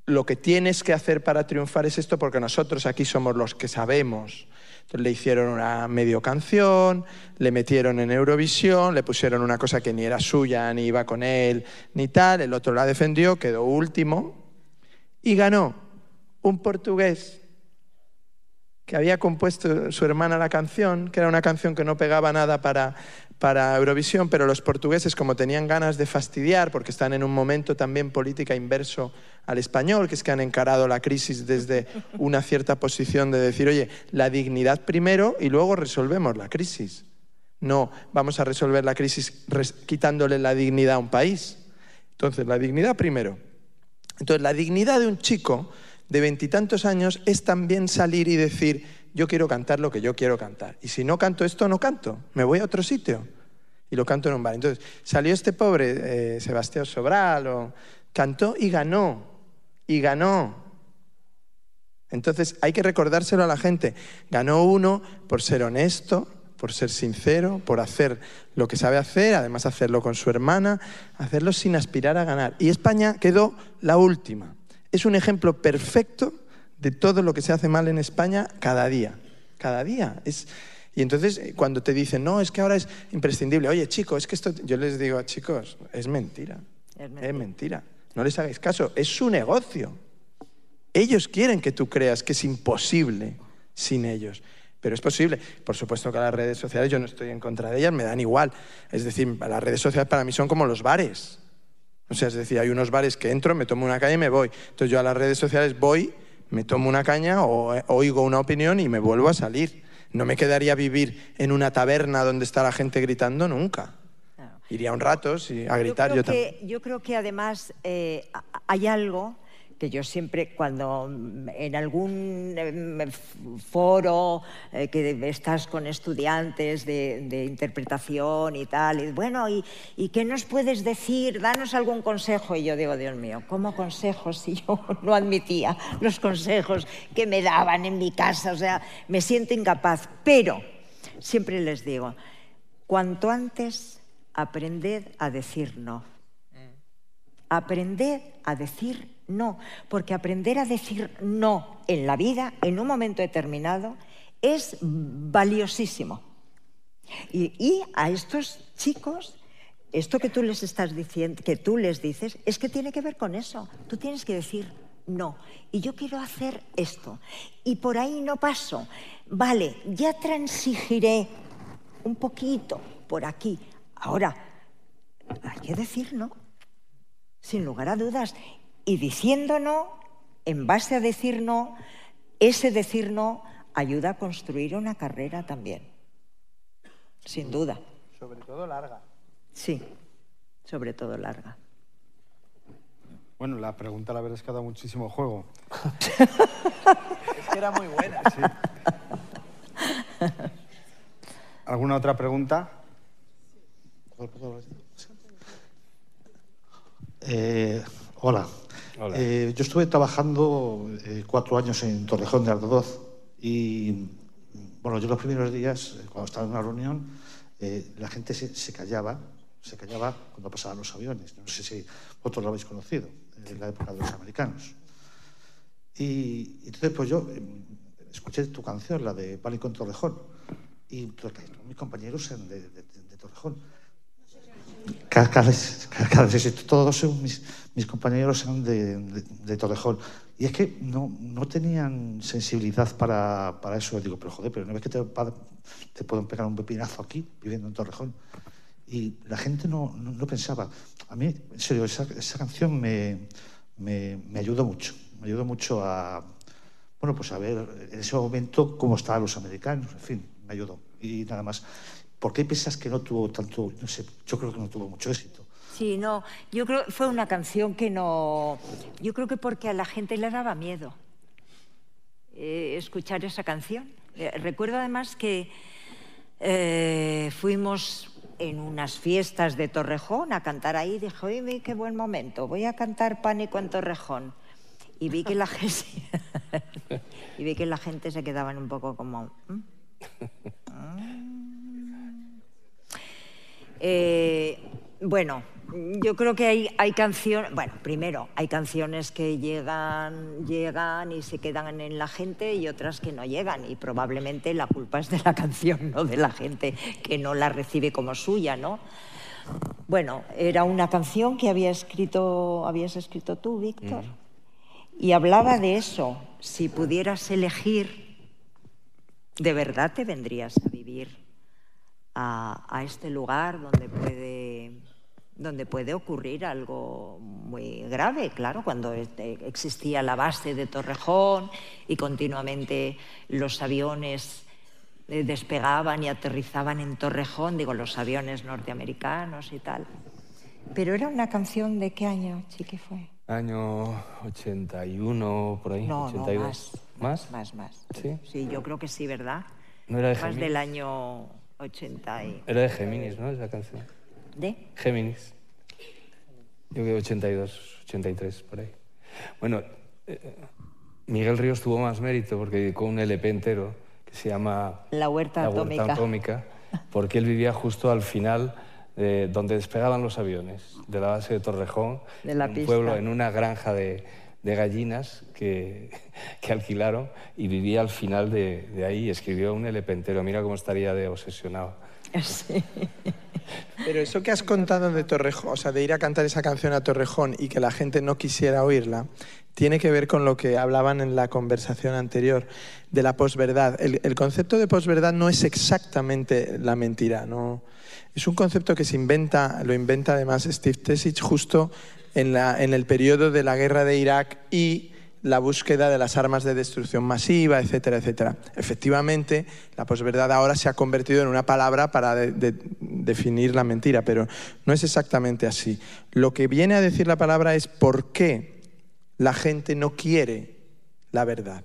S5: lo que tienes que hacer para triunfar es esto porque nosotros aquí somos los que sabemos. Entonces le hicieron una medio canción, le metieron en Eurovisión, le pusieron una cosa que ni era suya, ni iba con él, ni tal, el otro la defendió, quedó último y ganó un portugués que había compuesto su hermana la canción, que era una canción que no pegaba nada para, para Eurovisión, pero los portugueses, como tenían ganas de fastidiar, porque están en un momento también política inverso al español, que es que han encarado la crisis desde una cierta posición de decir, oye, la dignidad primero y luego resolvemos la crisis. No, vamos a resolver la crisis quitándole la dignidad a un país. Entonces, la dignidad primero. Entonces, la dignidad de un chico de veintitantos años es también salir y decir, yo quiero cantar lo que yo quiero cantar. Y si no canto esto, no canto. Me voy a otro sitio. y lo canto en un bar. Entonces, salió este pobre eh, Sebastián Sobral, o, cantó y ganó, y ganó. Entonces, hay que recordárselo a la gente. Ganó uno por ser honesto, por ser sincero, por hacer lo que sabe hacer, además hacerlo con su hermana, hacerlo sin aspirar a ganar. Y España quedó la última. Es un ejemplo perfecto de todo lo que se hace mal en España cada día. Cada día. Es, y entonces eh, cuando te dicen, no, es que ahora es imprescindible, oye chicos, es que esto, yo les digo a chicos, es mentira.
S4: Es mentira.
S5: Es mentira. No les hagáis caso, es su negocio. Ellos quieren que tú creas que es imposible sin ellos. Pero es posible. Por supuesto que las redes sociales, yo no estoy en contra de ellas, me dan igual. Es decir, las redes sociales para mí son como los bares. O sea, es decir, hay unos bares que entro, me tomo una caña y me voy. Entonces yo a las redes sociales voy, me tomo una caña o eh, oigo una opinión y me vuelvo a salir. No me quedaría vivir en una taberna donde está la gente gritando nunca.
S4: Claro.
S5: Iría un rato sí, a gritar
S4: yo
S5: yo,
S4: creo,
S5: también.
S4: que, yo creo que además eh, hay algo que yo siempre cuando mm, en algún em, f- foro eh, que estás con estudiantes de, de interpretación y tal, y bueno, ¿y, ¿y qué nos puedes decir? Danos algún consejo. Y yo digo, Dios mío, ¿cómo consejos [LAUGHS] si yo no admitía los consejos que me daban en mi casa? O sea, me siento incapaz. Pero siempre les digo, cuanto antes aprended a decir no. Aprended a decir no, porque aprender a decir no en la vida, en un momento determinado, es valiosísimo. Y, a estos chicos, esto que tú les estás diciendo, que tú les dices, es que tiene que ver con eso. Tú tienes que decir no. Y yo quiero hacer esto. Y por ahí no paso. Vale, ya transigiré un poquito por aquí. Ahora, hay que decir no, sin lugar a dudas. Y diciendo no, en base a decir no, ese decir no ayuda a construir una carrera también. Sin duda.
S5: Sobre todo larga.
S4: Sí, sobre todo larga.
S2: Bueno, la pregunta la verdad es que ha dado muchísimo juego.
S5: Es que era muy buena.
S2: ¿Alguna otra pregunta?
S8: Eh, hola. Eh, yo estuve trabajando eh, cuatro años en Torrejón de Ardoz y, bueno, yo los primeros días, eh, cuando estaba en una reunión, la gente se, se callaba, se callaba cuando pasaban los aviones. No sé si vosotros lo habéis conocido, en la época de los americanos. Y, entonces, pues yo eh, escuché tu canción, la de Pánico en Torrejón, y mis compañeros de, de- de Torrejón. Cada, vez- todos mis, mis compañeros eran de, de- de Torrejón. Y es que no, no tenían sensibilidad para, para eso. Digo, pero joder, pero no ves que te, te pueden pegar un pepinazo aquí, viviendo en Torrejón. Y la gente no, no, no pensaba. A mí, en serio, esa, esa canción me, me, me ayudó mucho. Me ayudó mucho a, bueno, pues a ver en ese momento cómo estaban los americanos. En fin, me ayudó. Y nada más. ¿Por qué piensas que no tuvo tanto, no sé, yo creo que no tuvo mucho éxito?
S4: Sí, no, yo creo fue una canción que no, yo creo que porque a la gente le daba miedo eh, escuchar esa canción. Eh, recuerdo además que eh, fuimos en unas fiestas de Torrejón a cantar ahí, dije, oye, qué buen momento, voy a cantar Pánico en Torrejón. Y vi que la [LAUGHS] gente, y vi que la gente se quedaban un poco como... ¿Mm? Eh, bueno, yo creo que hay, hay canciones, bueno, primero, hay canciones que llegan, llegan y se quedan en la gente y otras que no llegan y probablemente la culpa es de la [LAUGHS] canción, no de la gente que no la recibe como suya, ¿no? Bueno, era una canción que había escrito, habías escrito tú, Víctor, y hablaba de eso. Si pudieras elegir, ¿de verdad te vendrías a vivir a, a este lugar donde puede, donde puede ocurrir algo muy grave, claro, cuando este- existía la base de Torrejón y continuamente los aviones eh, despegaban y aterrizaban en Torrejón, digo, los aviones norteamericanos y tal. Pero era una canción de qué año, Chiqui, fue?
S3: Año 81, por ahí,
S4: No,
S3: 82.
S4: no, más.
S3: ¿Más?
S4: Más, más.
S3: ¿Sí?
S4: Sí, yo creo que sí, ¿verdad?
S3: ¿No era de
S4: Más del año 80 y...
S3: Era de Géminis, ¿no? Esa canción.
S4: ¿De?
S3: Géminis. Yo creo 82, 83, por ahí. Bueno, eh, Miguel Ríos tuvo más mérito porque dedicó un LP entero que se llama
S4: La huerta atómica.
S3: atómica, porque él vivía justo al final de donde despegaban los aviones, de la base de Torrejón,
S4: De la
S3: un
S4: pista.
S3: pueblo en una granja de, de gallinas que, que alquilaron y vivía al final de, de ahí y escribió un LP entero. Mira cómo estaría de obsesionado.
S4: Sí.
S5: Pero eso que has contado de Torrejón, o sea, de ir a cantar esa canción a Torrejón y que la gente no quisiera oírla, tiene que ver con lo que hablaban en la conversación anterior de la posverdad. El, el concepto de posverdad no es exactamente la mentira, no. Es un concepto que se inventa, lo inventa además Steve Tesich justo en, la- en el periodo de la guerra de Irak y la búsqueda de las armas de destrucción masiva, etcétera, etcétera. Efectivamente, la posverdad ahora se ha convertido en una palabra para de- de- definir la mentira, pero no es exactamente así. Lo que viene a decir la palabra es por qué la gente no quiere la verdad.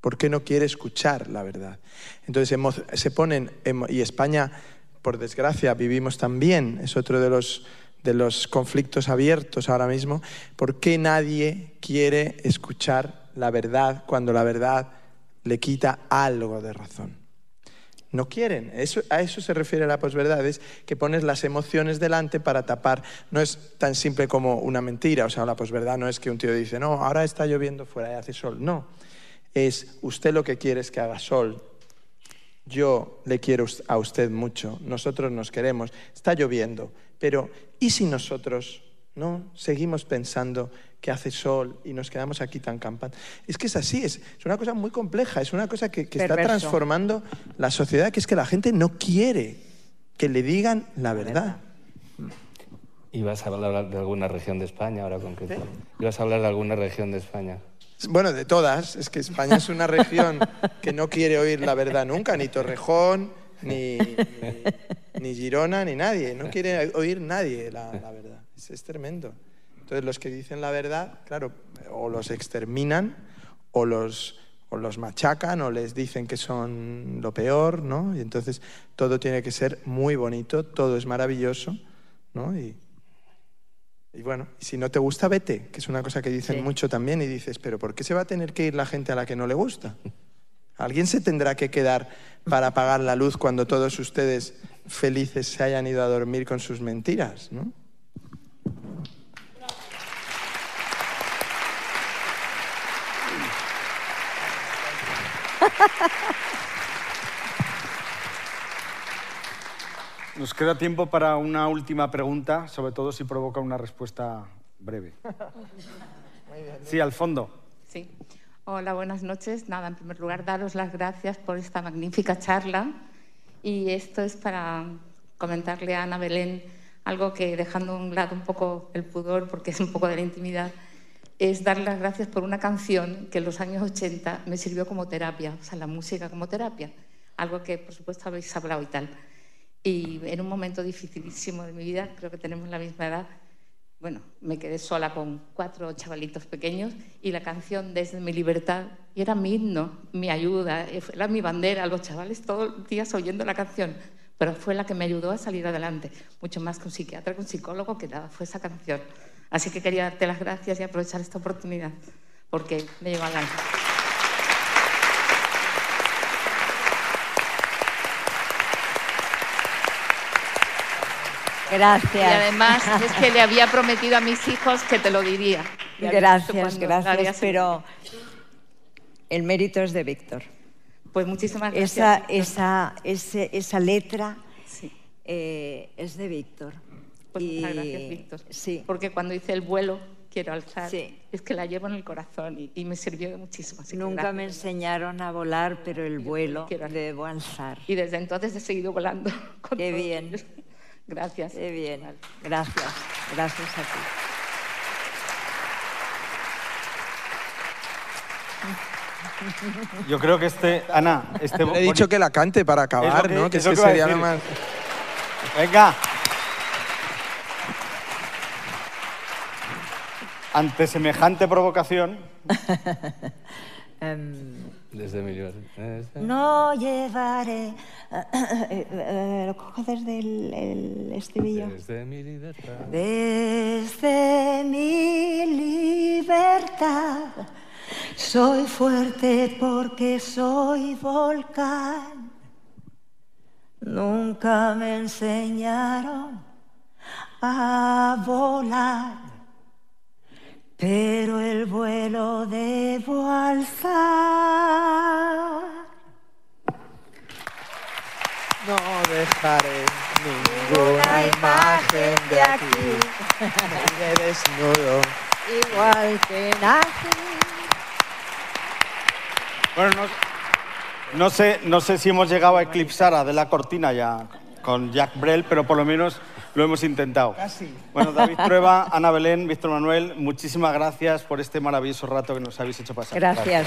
S5: ¿Por qué no quiere escuchar la verdad? Entonces se ponen, y España, por desgracia, vivimos también, es otro de los, de los conflictos abiertos ahora mismo, ¿por qué nadie quiere escuchar la verdad cuando la verdad le quita algo de razón? No quieren. A eso se refiere la posverdad, es que pones las emociones delante para tapar. No es tan simple como una mentira. O sea, la posverdad no es que un tío dice, no, ahora está lloviendo fuera y hace sol. No. Es usted lo que quiere es que haga sol. Yo le quiero a usted mucho. Nosotros nos queremos. Está lloviendo. Pero, ¿y si nosotros no seguimos pensando que hace sol y nos quedamos aquí tan campantes? Es que es así, es, es una cosa muy compleja, es una cosa que, que está transformando la sociedad, que es que la gente no quiere que le digan la verdad.
S3: ¿Ibas a hablar de alguna región de España ahora concreto? ¿Ibas a hablar de alguna región de España?
S5: Bueno, de todas, es que España es una región que no quiere oír la verdad nunca, ni Torrejón, ni, ni, ni Girona, ni nadie. No quiere oír nadie la, la verdad. Es, es tremendo. Entonces los que dicen la verdad, claro, o los exterminan, o los, o los machacan, o les dicen que son lo peor, ¿no? Y entonces todo tiene que ser muy bonito, todo es maravilloso, ¿no? Y, y bueno, si no te gusta, vete, que es una cosa que dicen
S4: Sí.
S5: mucho también y dices, pero ¿por qué se va a tener que ir la gente a la que no le gusta? Alguien se tendrá que quedar para apagar la luz cuando todos ustedes felices se hayan ido a dormir con sus mentiras, ¿no? [LAUGHS]
S2: Nos queda tiempo para una última pregunta, sobre todo si provoca una respuesta breve. [LAUGHS] Sí, al fondo.
S9: Sí. Hola, buenas noches. Nada, en primer lugar, daros las gracias por esta magnífica charla. Y esto es para comentarle a Ana Belén algo que, dejando a un lado un poco el pudor, porque es un poco de la intimidad, es darle las gracias por una canción que en los años 80 me sirvió como terapia, o sea, la música como terapia. Algo que, por supuesto, habéis hablado y tal. Y en un momento dificilísimo de mi vida, creo que tenemos la misma edad, bueno, me quedé sola con cuatro chavalitos pequeños y la canción Desde mi libertad y era mi himno, mi ayuda, era mi bandera, los chavales todos los días oyendo la canción, pero fue la que me ayudó a salir adelante, mucho más que un psiquiatra, que un psicólogo, que nada, fue esa canción. Así que quería darte las gracias y aprovechar esta oportunidad, porque me lleva al.
S4: Gracias.
S9: Y además es que le había prometido a mis hijos que te lo diría.
S4: Gracias, gracias, pero el mérito es de Víctor.
S9: Pues muchísimas gracias.
S4: Esa, esa, ese- esa letra
S9: Sí.
S4: eh, es de Víctor.
S9: Pues
S4: Y-
S9: muchas gracias, Víctor.
S4: Sí.
S9: Porque cuando hice el vuelo, quiero alzar,
S4: Sí.
S9: es que la llevo en el corazón y, y me sirvió de muchísimo.
S4: Nunca
S9: gracias.
S4: me enseñaron a volar, pero el vuelo debo alzar.
S9: Y desde entonces he seguido volando. [LAUGHS] Con
S4: Qué bien.
S9: ellos. Gracias.
S4: Qué bien.
S9: Vale.
S4: Gracias. Gracias a ti.
S2: Yo creo que este, Ana, este
S5: Le he dicho que la cante para acabar,
S2: que-
S5: ¿no? Que
S2: es
S5: que sería lo más...
S2: Venga. Ante semejante provocación, [LAUGHS]
S4: Em,
S3: Desde mi
S4: no llevaré [COUGHS] ¿Lo cojo desde el, el estribillo?
S3: Desde mi libertad.
S4: Desde mi libertad soy fuerte porque soy volcán. Nunca me enseñaron a volar, pero el vuelo debo alzar.
S5: No dejaré ninguna imagen de aquí, de [LAUGHS] desnudo.
S4: Igual que nací.
S2: Bueno, no, no sé, no sé si hemos llegado a eclipsar a De la Cortina ya con Jack Brel, pero por lo menos lo hemos intentado. Bueno, David [LAUGHS] Prueba, Ana Belén, Víctor Manuel, muchísimas gracias por este maravilloso rato que nos habéis hecho pasar.
S4: Gracias.